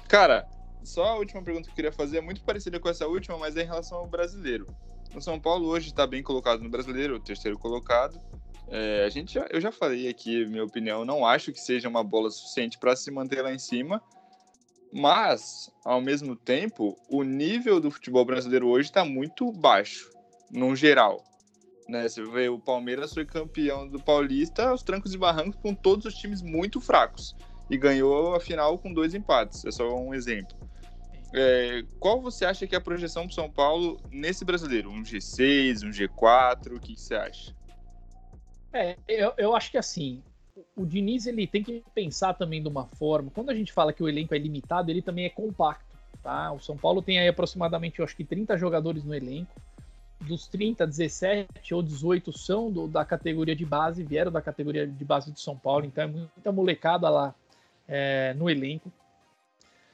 Cara, só a última pergunta que eu queria fazer é muito parecida com essa última, mas é em relação ao brasileiro. O São Paulo hoje está bem colocado no brasileiro, o terceiro colocado. É, a gente já- eu já falei aqui, minha opinião, não acho que seja uma bola suficiente para se manter lá em cima. Mas, ao mesmo tempo, o nível do futebol brasileiro hoje está muito baixo, no geral. Né? Você vê o Palmeiras foi campeão do Paulista aos trancos e barrancos com todos os times muito fracos e ganhou a final com dois empates. É só um exemplo. É, qual você acha que é a projeção para São Paulo nesse brasileiro? Um G6, um G4? O que, que você acha? É, eu, eu acho que assim, o Diniz ele tem que pensar também de uma forma. Quando a gente fala que o elenco é limitado, ele também é compacto. Tá? O São Paulo tem aí aproximadamente, eu acho que 30 jogadores no elenco. Dos 30, 17 ou 18 são do- da categoria de base, vieram da categoria de base do São Paulo, então é muita molecada lá é, no elenco.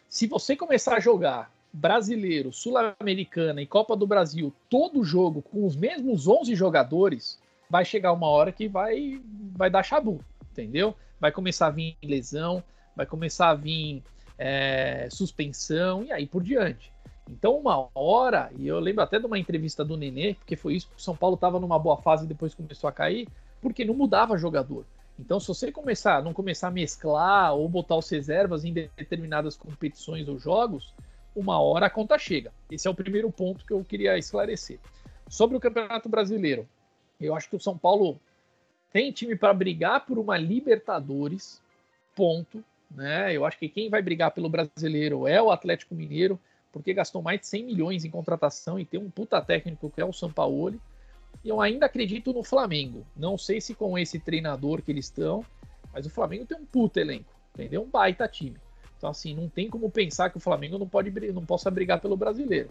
Se você começar a jogar brasileiro, sul-americana e Copa do Brasil, todo jogo com os mesmos 11 jogadores, vai chegar uma hora que vai, vai dar chabu, entendeu? Vai começar a vir lesão, vai começar a vir é, suspensão e aí por diante. Então, uma hora, e eu lembro até de uma entrevista do Nenê, porque foi isso que o São Paulo estava numa boa fase e depois começou a cair, porque não mudava jogador. Então, se você começar, não começar a mesclar ou botar os reservas em determinadas competições ou jogos, uma hora a conta chega. Esse é o primeiro ponto que eu queria esclarecer. Sobre o Campeonato Brasileiro, eu acho que o São Paulo tem time para brigar por uma Libertadores, ponto. Né? Eu acho que quem vai brigar pelo brasileiro é o Atlético Mineiro, porque gastou mais de 100 milhões em contratação e tem um puta técnico que é o Sampaoli. E eu ainda acredito no Flamengo. Não sei se com esse treinador que eles estão, mas o Flamengo tem um puta elenco, entendeu? Um baita time. Então, assim, não tem como pensar que o Flamengo não, pode, não possa brigar pelo brasileiro.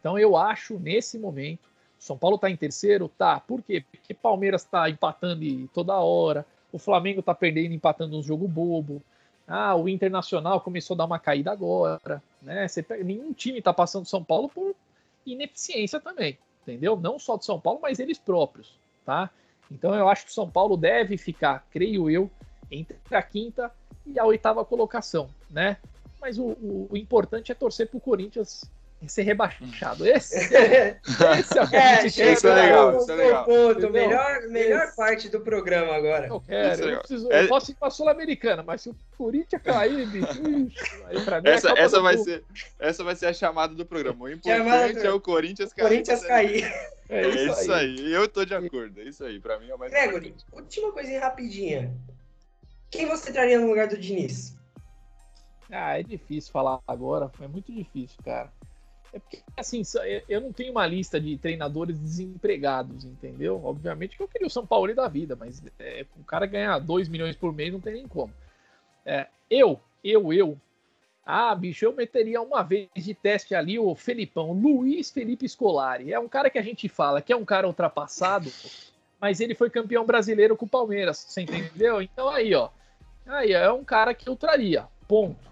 Então, eu acho, nesse momento, São Paulo está em terceiro? Tá. Por quê? Porque Palmeiras está empatando toda hora, o Flamengo está perdendo, empatando um jogo bobo. Ah, o Internacional começou a dar uma caída agora. Né? Você pega, nenhum time está passando São Paulo por ineficiência também, entendeu? Não só de São Paulo, mas eles próprios, tá? Então eu acho que o São Paulo deve ficar, creio eu, entre a quinta e a oitava colocação, né? Mas o, o, o importante é torcer para o Corinthians ser rebaixado. Esse, é, esse é o que a É, Isso é legal, isso é legal. ponto. Melhor, melhor Esse. parte do programa agora. Eu quero, Isso é eu, legal. preciso, É- eu posso ir para a Sul-Americana, mas se o Corinthians cair, bicho, aí pra mim é Essa, Copa essa, vai ser, essa vai ser a chamada do programa. O importante é o Corinthians cair. Corinthians cair. É É isso, isso aí. aí. Eu tô de acordo. É isso aí. Pra mim é o mais Gregory, última coisinha rapidinha. Quem você traria no lugar do Diniz? Ah, é difícil falar agora, é muito difícil, cara. É porque, assim, eu- eu não tenho uma lista de treinadores desempregados, entendeu? Obviamente que eu queria o São Paulo da vida, mas é, o cara ganhar 2 milhões por mês não tem nem como. É, eu, eu, eu. Ah, bicho, eu meteria uma vez de teste ali o Felipão, Luiz Felipe Scolari. É um cara que a gente fala que é um cara ultrapassado, mas ele foi campeão brasileiro com o Palmeiras, você entendeu? Então aí, ó. Aí é um cara que eu traria, ponto.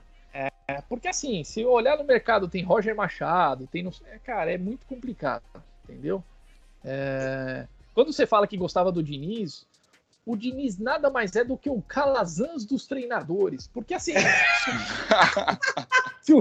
É, porque assim, se olhar no mercado, tem Roger Machado, tem. é, Cara, é muito complicado, entendeu? É, Quando você fala que gostava do Diniz, o Diniz nada mais é do que o Calazans dos treinadores. Porque assim, <laughs> se, o,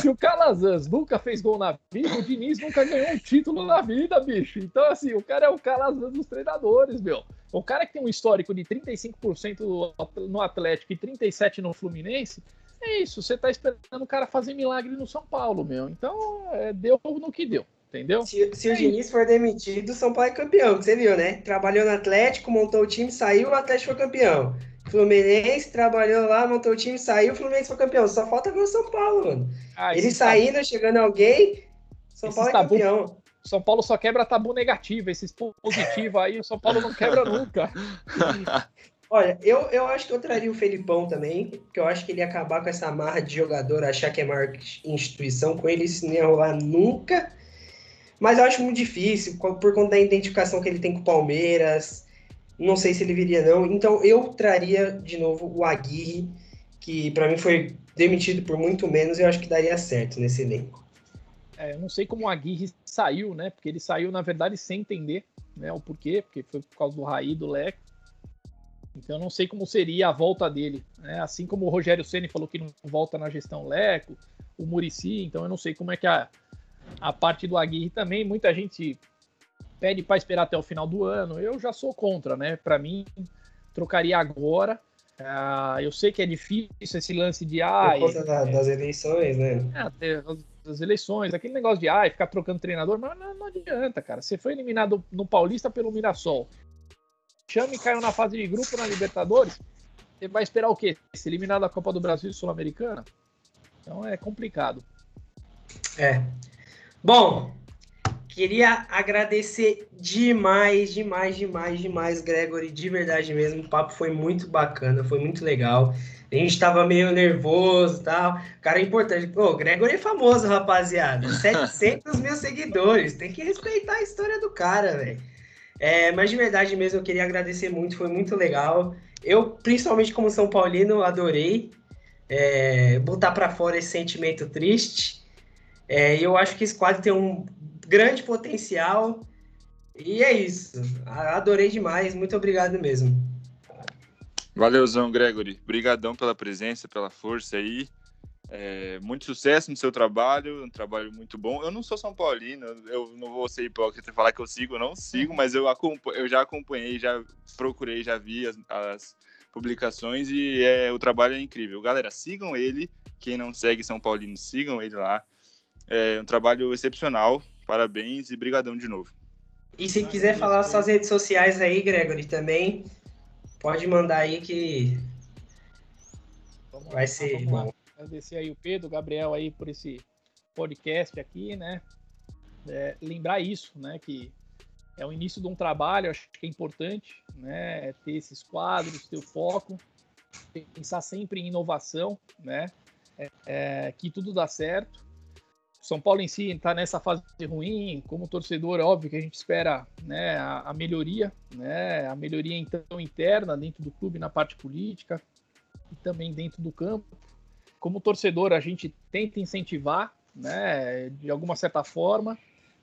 se o Calazans nunca fez gol na vida, o Diniz nunca ganhou um título na vida, bicho. Então, assim, o cara é o Calazans dos treinadores, meu. O cara que tem um histórico de 35% no Atlético e 37% no Fluminense, é isso. Você tá esperando o cara fazer milagre no São Paulo, meu. Então, é, deu no que deu. Entendeu? Se, se o Diniz for demitido, o São Paulo é campeão, você viu, né? Trabalhou no Atlético, montou o time, saiu, o Atlético foi campeão. Fluminense trabalhou lá, montou o time, saiu, o Fluminense foi campeão. Só falta ver o São Paulo, mano. Ah, Ele saindo, tabu... chegando alguém, São Paulo é tabu... campeão. São Paulo só quebra tabu negativo, esses positivos aí, o São Paulo não quebra <laughs> nunca. <laughs> Olha, eu, eu acho que eu traria o Felipão também, porque eu acho que ele ia acabar com essa marra de jogador, achar que é maior instituição, com ele isso não ia rolar nunca. Mas eu acho muito difícil, por conta da identificação que ele tem com o Palmeiras. Não sei se ele viria, não. Então eu traria de novo o Aguirre, que para mim foi demitido por muito menos eu acho que daria certo nesse elenco. É, eu não sei como o Aguirre saiu, né? Porque ele saiu, na verdade, sem entender né, o porquê, porque foi por causa do Raí do Leco. Então eu não sei como seria a volta dele. Né? Assim como o Rogério Ceni falou que não volta na gestão Leco, o Murici, então eu não sei como é que a, a parte do Aguirre também, muita gente pede para esperar até o final do ano. Eu já sou contra, né? Para mim, trocaria agora. Uh, eu sei que é difícil esse lance de ai, Por conta da, é, das eleições, né? É, das eleições, aquele negócio de ai, ficar trocando treinador, mas não, não adianta, cara. Você foi eliminado no Paulista pelo Mirassol. Chame caiu na fase de grupo na Libertadores. Você vai esperar o quê? Ser eliminado da Copa do Brasil e Sul-Americana? Então é complicado. É. Bom, queria agradecer demais, demais, demais, demais, Gregory, de verdade mesmo. O papo foi muito bacana, foi muito legal. A gente tava meio nervoso e tal. Cara, é importante. Pô, Gregory é famoso, rapaziada. <laughs> 700 mil seguidores. Tem que respeitar a história do cara, velho. É, mas de verdade mesmo, eu queria agradecer muito, foi muito legal. Eu, principalmente como São Paulino, adorei é, botar para fora esse sentimento triste. É, eu acho que esse quadro tem um grande potencial. E é isso. Adorei demais. Muito obrigado mesmo. Valeuzão, Gregory. Obrigadão pela presença, pela força aí. É, muito sucesso no seu trabalho, um trabalho muito bom. Eu não sou São Paulino, eu não vou ser hipócrita e falar que eu sigo, não sigo, mas eu, eu já acompanhei, já procurei, já vi as, as publicações e é, o trabalho é incrível. Galera, sigam ele. Quem não segue São Paulino, sigam ele lá. É um trabalho excepcional. Parabéns e brigadão de novo. E se quiser falar suas redes sociais aí, Gregory, também, pode mandar aí que vai ser bom. Agradecer aí o Pedro, o Gabriel aí por esse podcast aqui, né? É, lembrar isso, né? Que é o início de um trabalho, acho que é importante, né? Ter esses quadros, ter o foco, pensar sempre em inovação, né? É, é, que tudo dá certo. São Paulo em si está nessa fase ruim, como torcedor, é óbvio que a gente espera né, a, a, melhoria, né, a melhoria então interna dentro do clube na parte política e também dentro do campo. Como torcedor, a gente tenta incentivar, né, de alguma certa forma,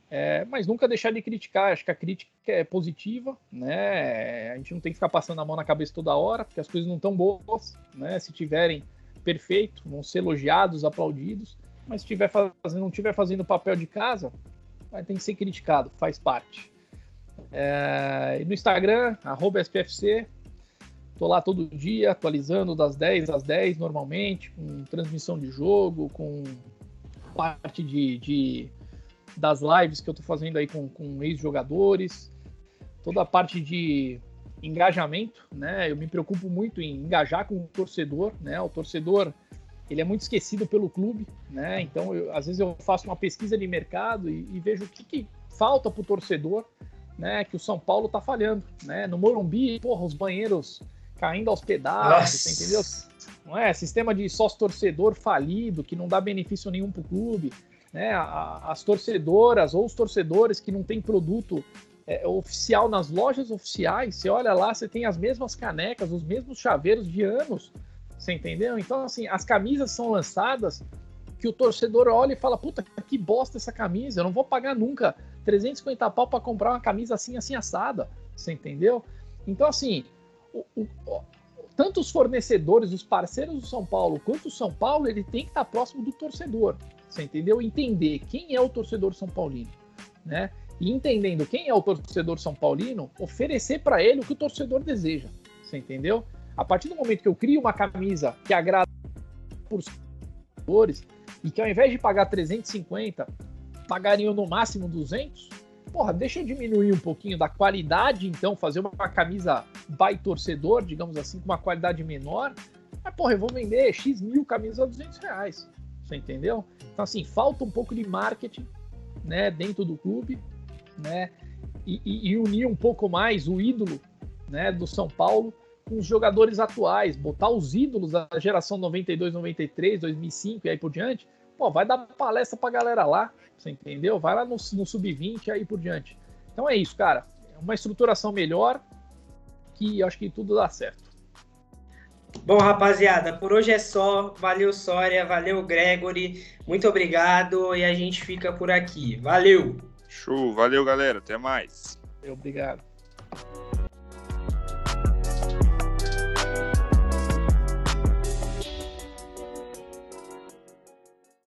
é, mas nunca deixar de criticar. Acho que a crítica é positiva, né? A gente não tem que ficar passando a mão na cabeça toda hora, porque as coisas não estão boas, né? Se tiverem perfeito, vão ser elogiados, aplaudidos mas se tiver fazendo, não estiver fazendo o papel de casa, vai ter que ser criticado, faz parte. É, no Instagram, arroba SPFC, tô lá todo dia atualizando das 10 às 10 normalmente, com transmissão de jogo, com parte de, de das lives que eu tô fazendo aí com, com ex-jogadores, toda a parte de engajamento, né? Eu me preocupo muito em engajar com o torcedor, né? O torcedor ele é muito esquecido pelo clube, né? Então, eu, às vezes eu faço uma pesquisa de mercado e, e vejo o que, que falta para o torcedor, né? Que o São Paulo está falhando, né? No Morumbi, porra, os banheiros caindo aos pedaços, entendeu? Não é? Sistema de sócio-torcedor falido, que não dá benefício nenhum para o clube, né? As torcedoras ou os torcedores que não têm produto é, oficial nas lojas oficiais, você olha lá, você tem as mesmas canecas, os mesmos chaveiros de anos, você entendeu? Então, assim, as camisas são lançadas que o torcedor olha e fala: puta, que bosta essa camisa, eu não vou pagar nunca 350 pau para comprar uma camisa assim, assim, assada. Você entendeu? Então, assim, o, o, tanto os fornecedores, os parceiros do São Paulo, quanto o São Paulo, ele tem que estar próximo do torcedor. Você entendeu? Entender quem é o torcedor São Paulino, né? E entendendo quem é o torcedor São Paulino, oferecer para ele o que o torcedor deseja. Você entendeu? A partir do momento que eu crio uma camisa que agrada por torcedores e que ao invés de pagar 350, pagariam no máximo 200, porra, deixa eu diminuir um pouquinho da qualidade, então, fazer uma camisa by torcedor, digamos assim, com uma qualidade menor. Mas, porra, eu vou vender X mil camisas a 200 reais. Você entendeu? Então, assim, falta um pouco de marketing, né, dentro do clube, né, e, e, e unir um pouco mais o ídolo, né, do São Paulo com os jogadores atuais, botar os ídolos da geração 92, 93, 2005 e aí por diante, pô, vai dar palestra pra galera lá, você entendeu? Vai lá no, no sub-20 e aí por diante. Então é isso, cara. É uma estruturação melhor que eu acho que tudo dá certo. Bom, rapaziada, por hoje é só. Valeu, Sória, valeu, Gregory. Muito obrigado e a gente fica por aqui. Valeu! Show, valeu, galera. Até mais. Obrigado.